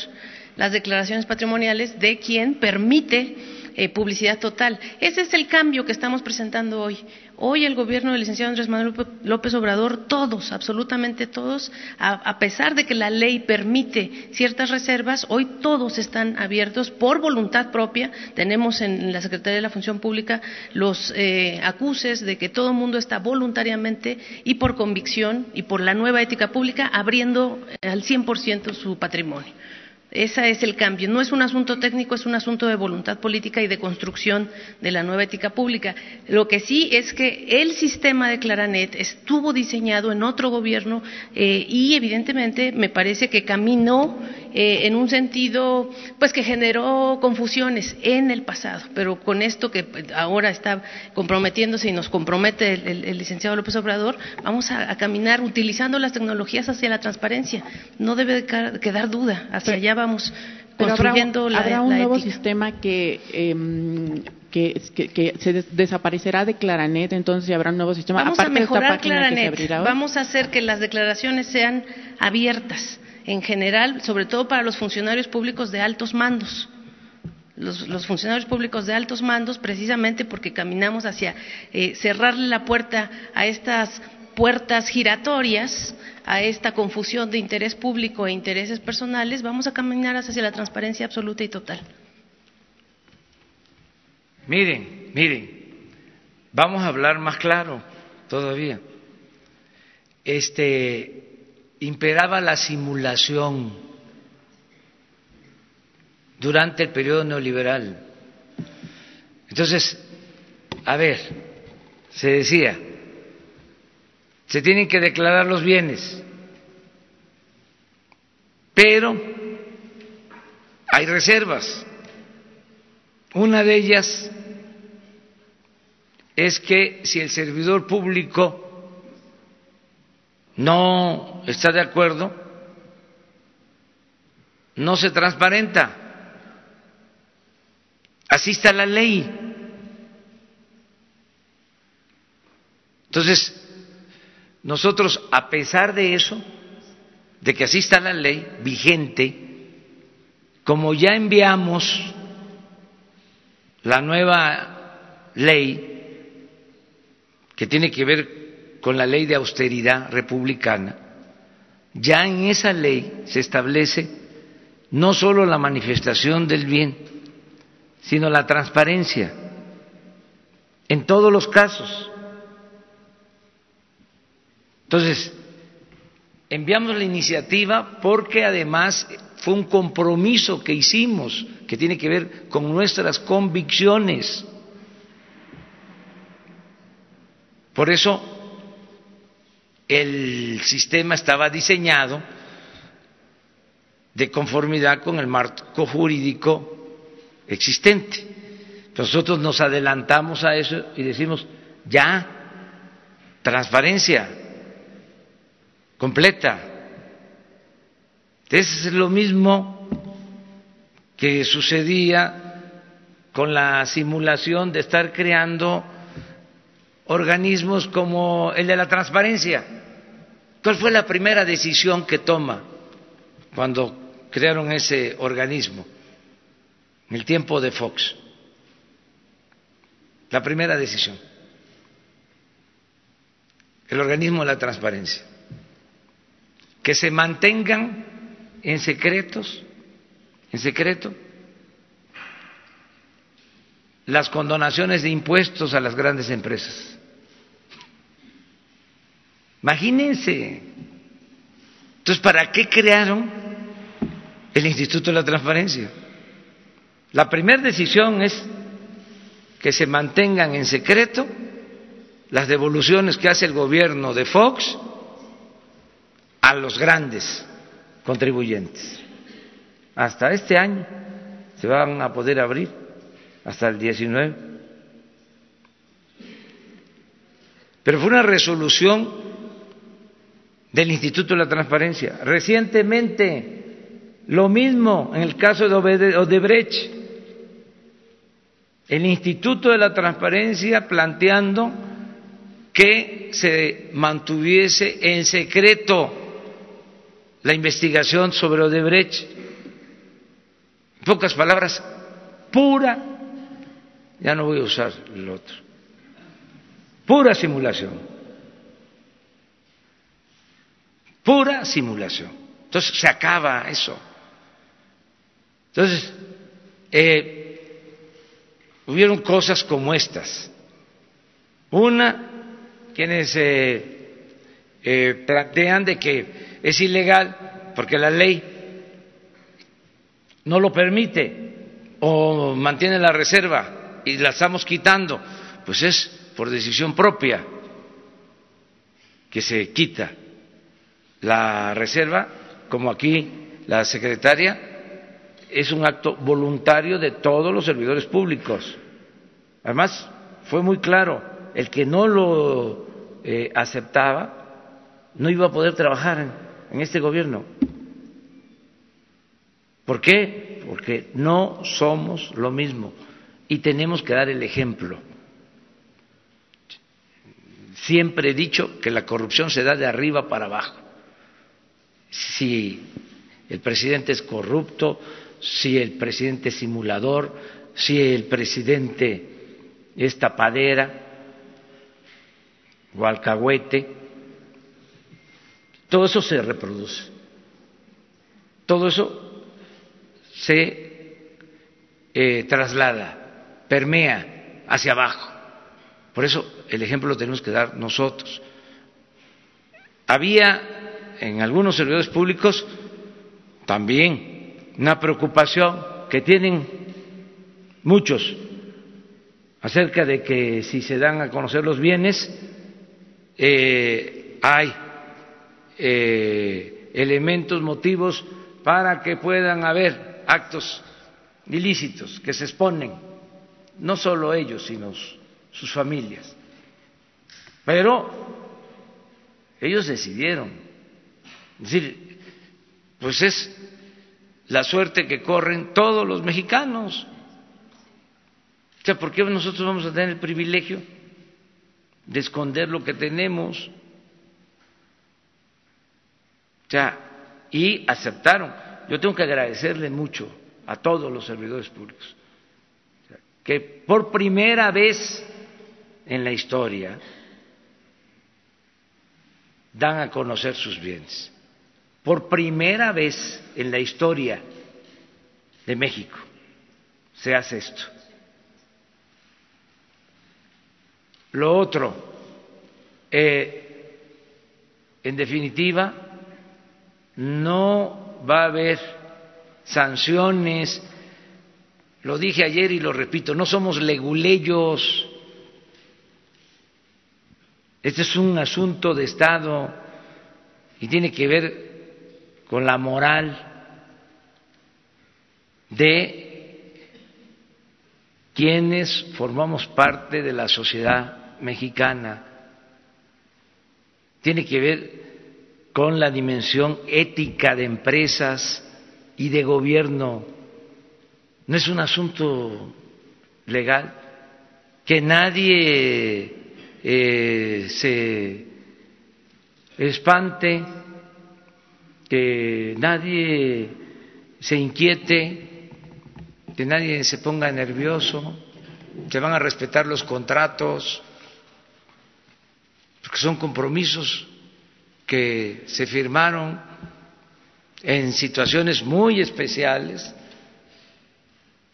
las declaraciones patrimoniales de quien permite eh, publicidad total. Ese es el cambio que estamos presentando hoy. Hoy el gobierno del licenciado Andrés Manuel López Obrador, todos, absolutamente todos, a, pesar de que la ley permite ciertas reservas, hoy todos están abiertos por voluntad propia. Tenemos en la Secretaría de la Función Pública los eh, acuses de que todo el mundo está voluntariamente y por convicción y por la nueva ética pública abriendo al 100% su patrimonio. Ese es el cambio. No es un asunto técnico, es un asunto de voluntad política y de construcción de la nueva ética pública. Lo que sí es que el sistema de Claranet estuvo diseñado en otro gobierno eh, y, evidentemente, me parece que caminó eh, en un sentido, pues, que generó confusiones en el pasado. Pero con esto que ahora está comprometiéndose y nos compromete el, licenciado López Obrador, vamos a, caminar utilizando las tecnologías hacia la transparencia. No debe quedar duda. Hacia allá vamos construyendo habrá, ¿habrá un nuevo sistema que, em, que, que, se desaparecerá de Claranet, entonces habrá un nuevo sistema. Vamos a mejorar Claranet, vamos a hacer que las declaraciones sean abiertas, en general, sobre todo para los funcionarios públicos de altos mandos. Los, funcionarios públicos de altos mandos, precisamente porque caminamos hacia eh, cerrarle la puerta a estas puertas giratorias a esta confusión de interés público e intereses personales, vamos a caminar hacia la transparencia absoluta y total. Miren, miren, vamos a hablar más claro todavía. Este imperaba la simulación durante el periodo neoliberal. Entonces, a ver, se decía, se tienen que declarar los bienes, pero hay reservas. Una de ellas es que si el servidor público no está de acuerdo, no se transparenta. Así está la ley. Entonces, nosotros, a pesar de eso, de que así está la ley vigente, como ya enviamos la nueva ley que tiene que ver con la ley de austeridad republicana, ya en esa ley se establece no solo la manifestación del bien, sino la transparencia en todos los casos. Entonces, enviamos la iniciativa porque además fue un compromiso que hicimos que tiene que ver con nuestras convicciones. Por eso el sistema estaba diseñado de conformidad con el marco jurídico existente. Nosotros nos adelantamos a eso y decimos, ya, transparencia, completa. Es lo mismo que sucedía con la simulación de estar creando organismos como el de la transparencia. ¿Cuál fue la primera decisión que toma cuando crearon ese organismo? En el tiempo de Fox. La primera decisión. El organismo de la transparencia que se mantengan en secretos, en secreto, las condonaciones de impuestos a las grandes empresas. Imagínense. Entonces, ¿para qué crearon el Instituto de la Transparencia? La primera decisión es que se mantengan en secreto las devoluciones que hace el gobierno de Fox a los grandes contribuyentes. Hasta este año se van a poder abrir, hasta el 19. Pero fue una resolución del Instituto de la Transparencia. Recientemente, lo mismo en el caso de Odebrecht, el Instituto de la Transparencia planteando que se mantuviese en secreto la investigación sobre Odebrecht. En pocas palabras, pura ya no voy a usar el otro. Pura simulación. Pura simulación. Entonces se acaba eso. Entonces, eh, hubieron cosas como estas. Una, quienes eh, eh, plantean de que es ilegal porque la ley no lo permite o mantiene la reserva y la estamos quitando, pues es por decisión propia que se quita la reserva, como aquí la secretaria, es un acto voluntario de todos los servidores públicos. Además, fue muy claro, el que no lo eh, aceptaba no iba a poder trabajar en, en este gobierno. ¿Por qué? porque no somos lo mismo y tenemos que dar el ejemplo. Siempre he dicho que la corrupción se da de arriba para abajo. Si el presidente es corrupto, si el presidente es simulador, si el presidente es tapadera o alcahuete, todo eso se reproduce. Todo eso se eh, traslada, permea hacia abajo. Por eso el ejemplo lo tenemos que dar nosotros. Había en algunos servidores públicos también una preocupación que tienen muchos acerca de que si se dan a conocer los bienes eh, hay eh, elementos, motivos para que puedan haber actos ilícitos que se exponen, no solo ellos, sino sus familias. Pero ellos decidieron. Es decir, pues es la suerte que corren todos los mexicanos. O sea, ¿por qué nosotros vamos a tener el privilegio de esconder lo que tenemos? O sea, y aceptaron yo tengo que agradecerle mucho a todos los servidores públicos que por primera vez en la historia dan a conocer sus bienes. Por primera vez en la historia de México se hace esto. Lo otro, eh, en definitiva, no va a haber sanciones. Lo dije ayer y lo repito, no somos leguleyos. Este es un asunto de Estado y tiene que ver con la moral de quienes formamos parte de la sociedad mexicana. Tiene que ver con la dimensión ética de empresas y de gobierno. No es un asunto legal que nadie eh, se espante, que nadie se inquiete, que nadie se ponga nervioso, que van a respetar los contratos, porque son compromisos que se firmaron en situaciones muy especiales.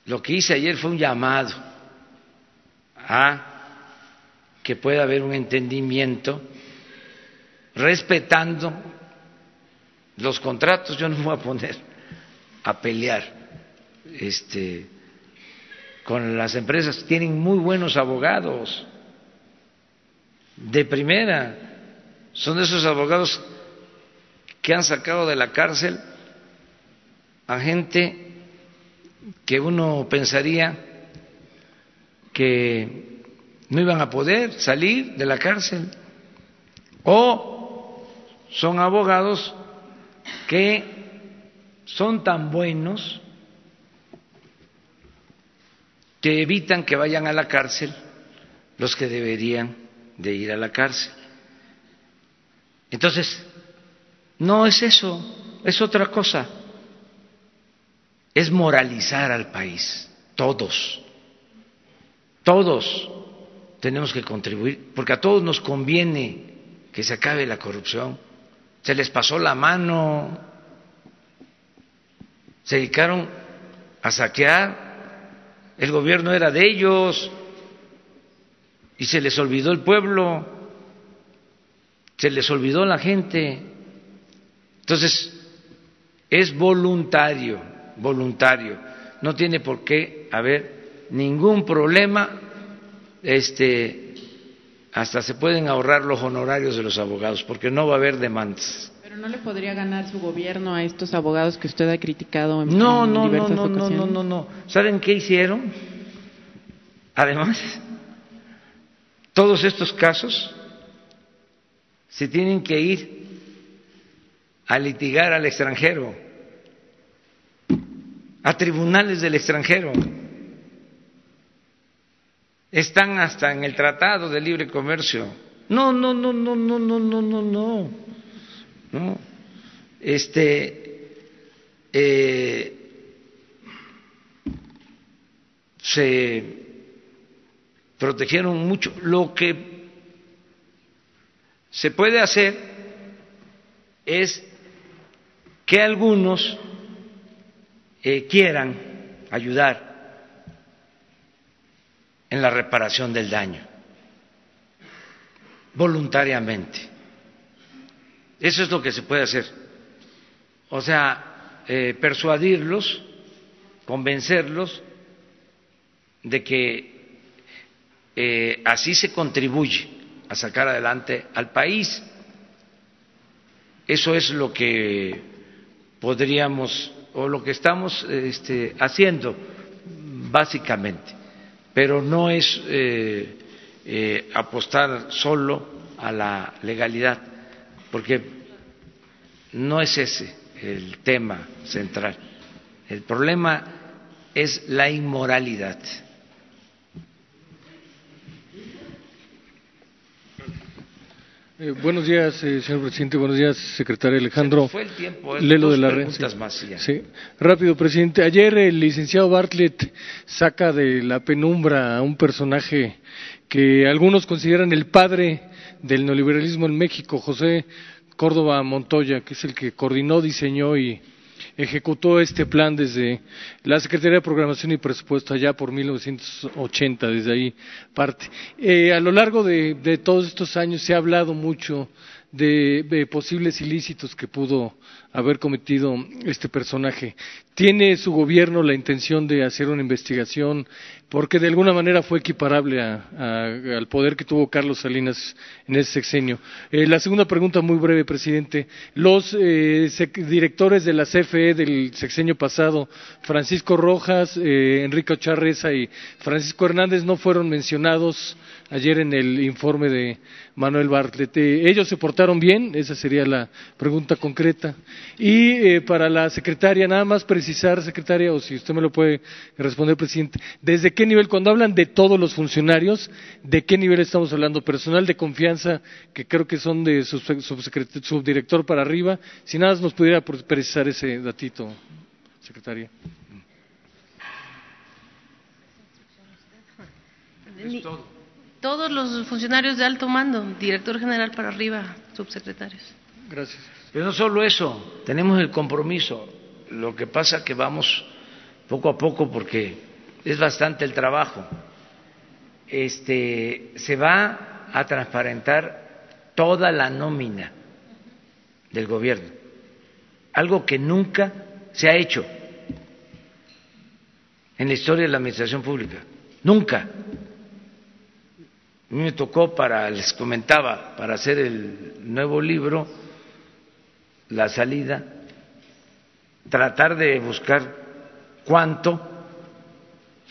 Lo que hice ayer fue un llamado a que pueda haber un entendimiento respetando los contratos. Yo no me voy a poner a pelear este, con las empresas. Tienen muy buenos abogados de primera son esos abogados que han sacado de la cárcel a gente que uno pensaría que no iban a poder salir de la cárcel o son abogados que son tan buenos que evitan que vayan a la cárcel los que deberían de ir a la cárcel. Entonces, no es eso, es otra cosa. Es moralizar al país, todos, todos tenemos que contribuir, porque a todos nos conviene que se acabe la corrupción. Se les pasó la mano, se dedicaron a saquear, el gobierno era de ellos y se les olvidó el pueblo, se les olvidó la gente. Entonces, es voluntario, voluntario. No tiene por qué haber ningún problema, este, hasta se pueden ahorrar los honorarios de los abogados, porque no va a haber demandas. Pero no le podría ganar su gobierno a estos abogados que usted ha criticado en, no, en no, diversas no, no, ocasiones. no, no, no. ¿Saben qué hicieron? Además, todos estos casos se tienen que ir a litigar al extranjero, a tribunales del extranjero. Están hasta en el Tratado de Libre Comercio. No, no, no, no, no, no, no, no, no. No. Este eh, se protegieron mucho. Lo que se puede hacer es que algunos eh, quieran ayudar en la reparación del daño, voluntariamente. Eso es lo que se puede hacer. O sea, eh, persuadirlos, convencerlos de que eh, así se contribuye a sacar adelante al país. Eso es lo que podríamos o lo que estamos este, haciendo básicamente, pero no es eh, eh, apostar solo a la legalidad, porque no es ese el tema central. El problema es la inmoralidad. Eh, buenos días, eh, señor presidente. Buenos días, secretario Alejandro. Se fue el tiempo, ¿eh? Lelo de la Red. más. Sí. Rápido, presidente. Ayer el licenciado Bartlett saca de la penumbra a un personaje que algunos consideran el padre del neoliberalismo en México, José Córdoba Montoya, que es el que coordinó, diseñó y ejecutó este plan desde la Secretaría de Programación y Presupuesto allá por 1980, desde ahí parte. Eh, a lo largo de, de todos estos años se ha hablado mucho de, posibles ilícitos que pudo haber cometido este personaje. ¿Tiene su gobierno la intención de hacer una investigación? Porque de alguna manera fue equiparable a- al poder que tuvo Carlos Salinas en ese sexenio. Eh, la segunda pregunta, muy breve, presidente. Los eh, directores de la CFE del sexenio pasado, Francisco Rojas, eh, Enrique Ocharreza y Francisco Hernández, no fueron mencionados ayer en el informe de Manuel Bartlett. ¿Ellos se portaron bien? Esa sería la pregunta concreta. Y eh, para la secretaria, nada más precisar, secretaria, o si usted me lo puede responder, presidente, ¿desde qué nivel, cuando hablan de todos los funcionarios, de qué nivel estamos hablando? Personal de confianza, que creo que son de subdirector para arriba. Si nada más nos pudiera precisar ese datito, secretaria. Ni- Todos los funcionarios de alto mando, director general para arriba, subsecretarios. Gracias. Pero no solo eso, tenemos el compromiso. Lo que pasa que vamos poco a poco porque es bastante el trabajo. Este se va a transparentar toda la nómina del gobierno, algo que nunca se ha hecho en la historia de la administración pública, nunca. A mí me tocó para, les comentaba, para hacer el nuevo libro, la salida, tratar de buscar cuánto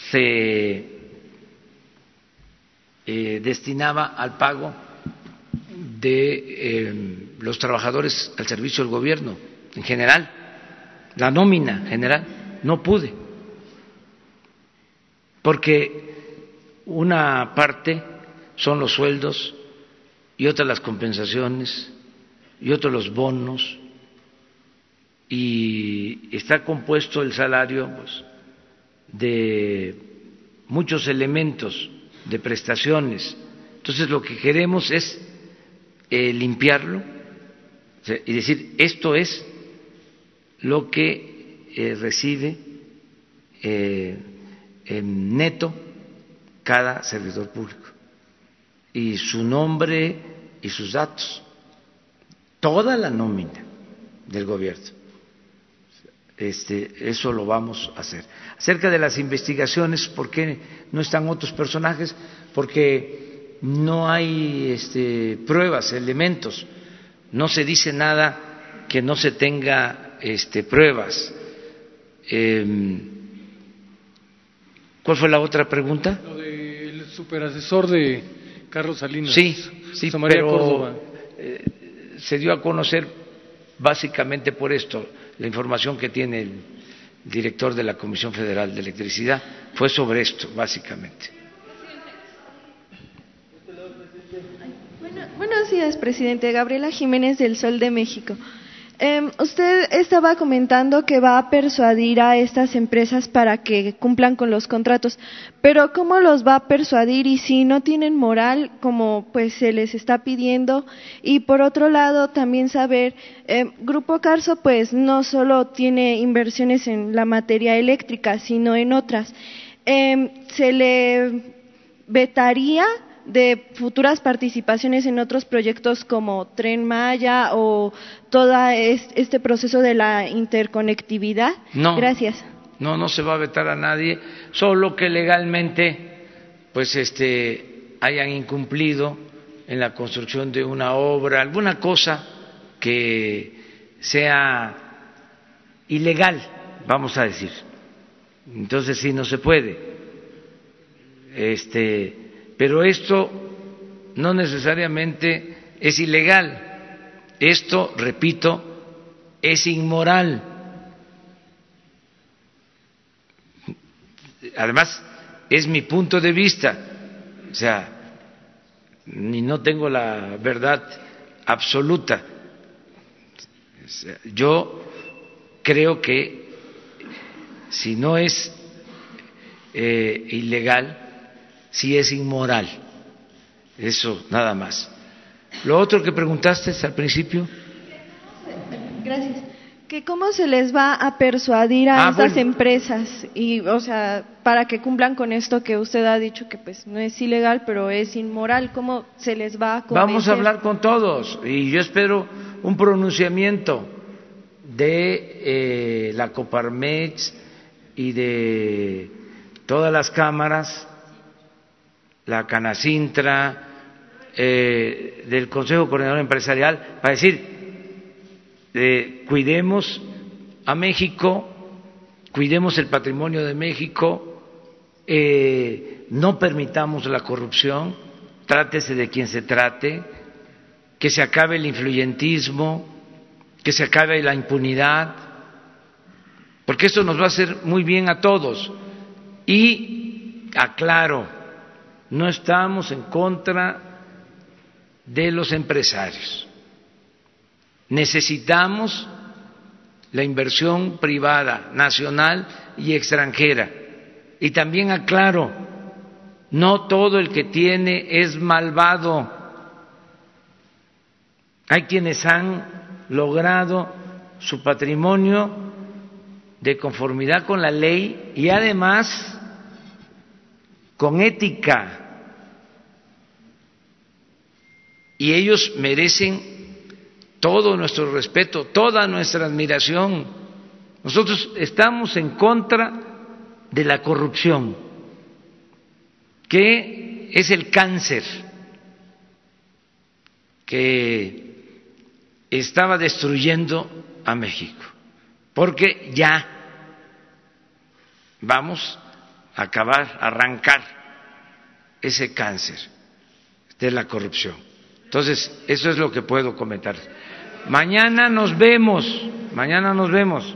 se eh, destinaba al pago de eh, los trabajadores al servicio del gobierno en general, la nómina general, no pude, porque una parte son los sueldos y otra las compensaciones y otro los bonos y está compuesto el salario pues, de muchos elementos de prestaciones. Entonces lo que queremos es eh, limpiarlo y decir, esto es lo que eh, recibe eh, en neto cada servidor público y su nombre y sus datos, toda la nómina del gobierno. Este, eso lo vamos a hacer. Acerca de las investigaciones, ¿por qué no están otros personajes? Porque no hay este, pruebas, elementos. No se dice nada que no se tenga este, pruebas. Em, ¿Cuál fue la otra pregunta? Lo del superasesor de Carlos Salinas. Sí, sí, pero eh, se dio a conocer básicamente por esto la información que tiene el director de la Comisión Federal de Electricidad fue sobre esto, básicamente. buenos días, presidente. Gabriela Jiménez del Sol de México. Em, usted estaba comentando que va a persuadir a estas empresas para que cumplan con los contratos, pero ¿cómo los va a persuadir y si no tienen moral como pues se les está pidiendo? Y por otro lado también saber, em, Grupo Carso pues no solo tiene inversiones en la materia eléctrica, sino en otras. Em, ¿Se le vetaría de futuras participaciones en otros proyectos como Tren Maya o todo este proceso de la interconectividad? No. Gracias. No, no se va a vetar a nadie, solo que legalmente pues este hayan incumplido en la construcción de una obra, alguna cosa que sea ilegal, vamos a decir. Entonces sí no se puede. Este pero esto no necesariamente es ilegal. Esto, repito, es inmoral. Además, es mi punto de vista. O sea, ni no tengo la verdad absoluta. Yo creo que si no es eh, ilegal, si es inmoral. Eso nada más. Lo otro que preguntaste al principio. Gracias. Que cómo se les va a persuadir a ah, estas empresas y, o sea, para que cumplan con esto que usted ha dicho que pues no es ilegal, pero es inmoral. ¿Cómo se les va a convencer? Vamos a hablar con todos y yo espero un pronunciamiento de eh, la Coparmex y de todas las cámaras la Canacintra, eh, del Consejo Coordinador Empresarial, para decir, eh, cuidemos a México, cuidemos el patrimonio de México, eh, no permitamos la corrupción, trátese de quien se trate, que se acabe el influyentismo, que se acabe la impunidad, porque esto nos va a hacer muy bien a todos. Y aclaro, no estamos en contra de los empresarios. Necesitamos la inversión privada, nacional y extranjera. Y también aclaro, no todo el que tiene es malvado. Hay quienes han logrado su patrimonio de conformidad con la ley y además con ética. Y ellos merecen todo nuestro respeto, toda nuestra admiración. Nosotros estamos en contra de la corrupción, que es el cáncer que estaba destruyendo a México, porque ya vamos acabar, arrancar ese cáncer de la corrupción. Entonces, eso es lo que puedo comentar. Mañana nos vemos, mañana nos vemos.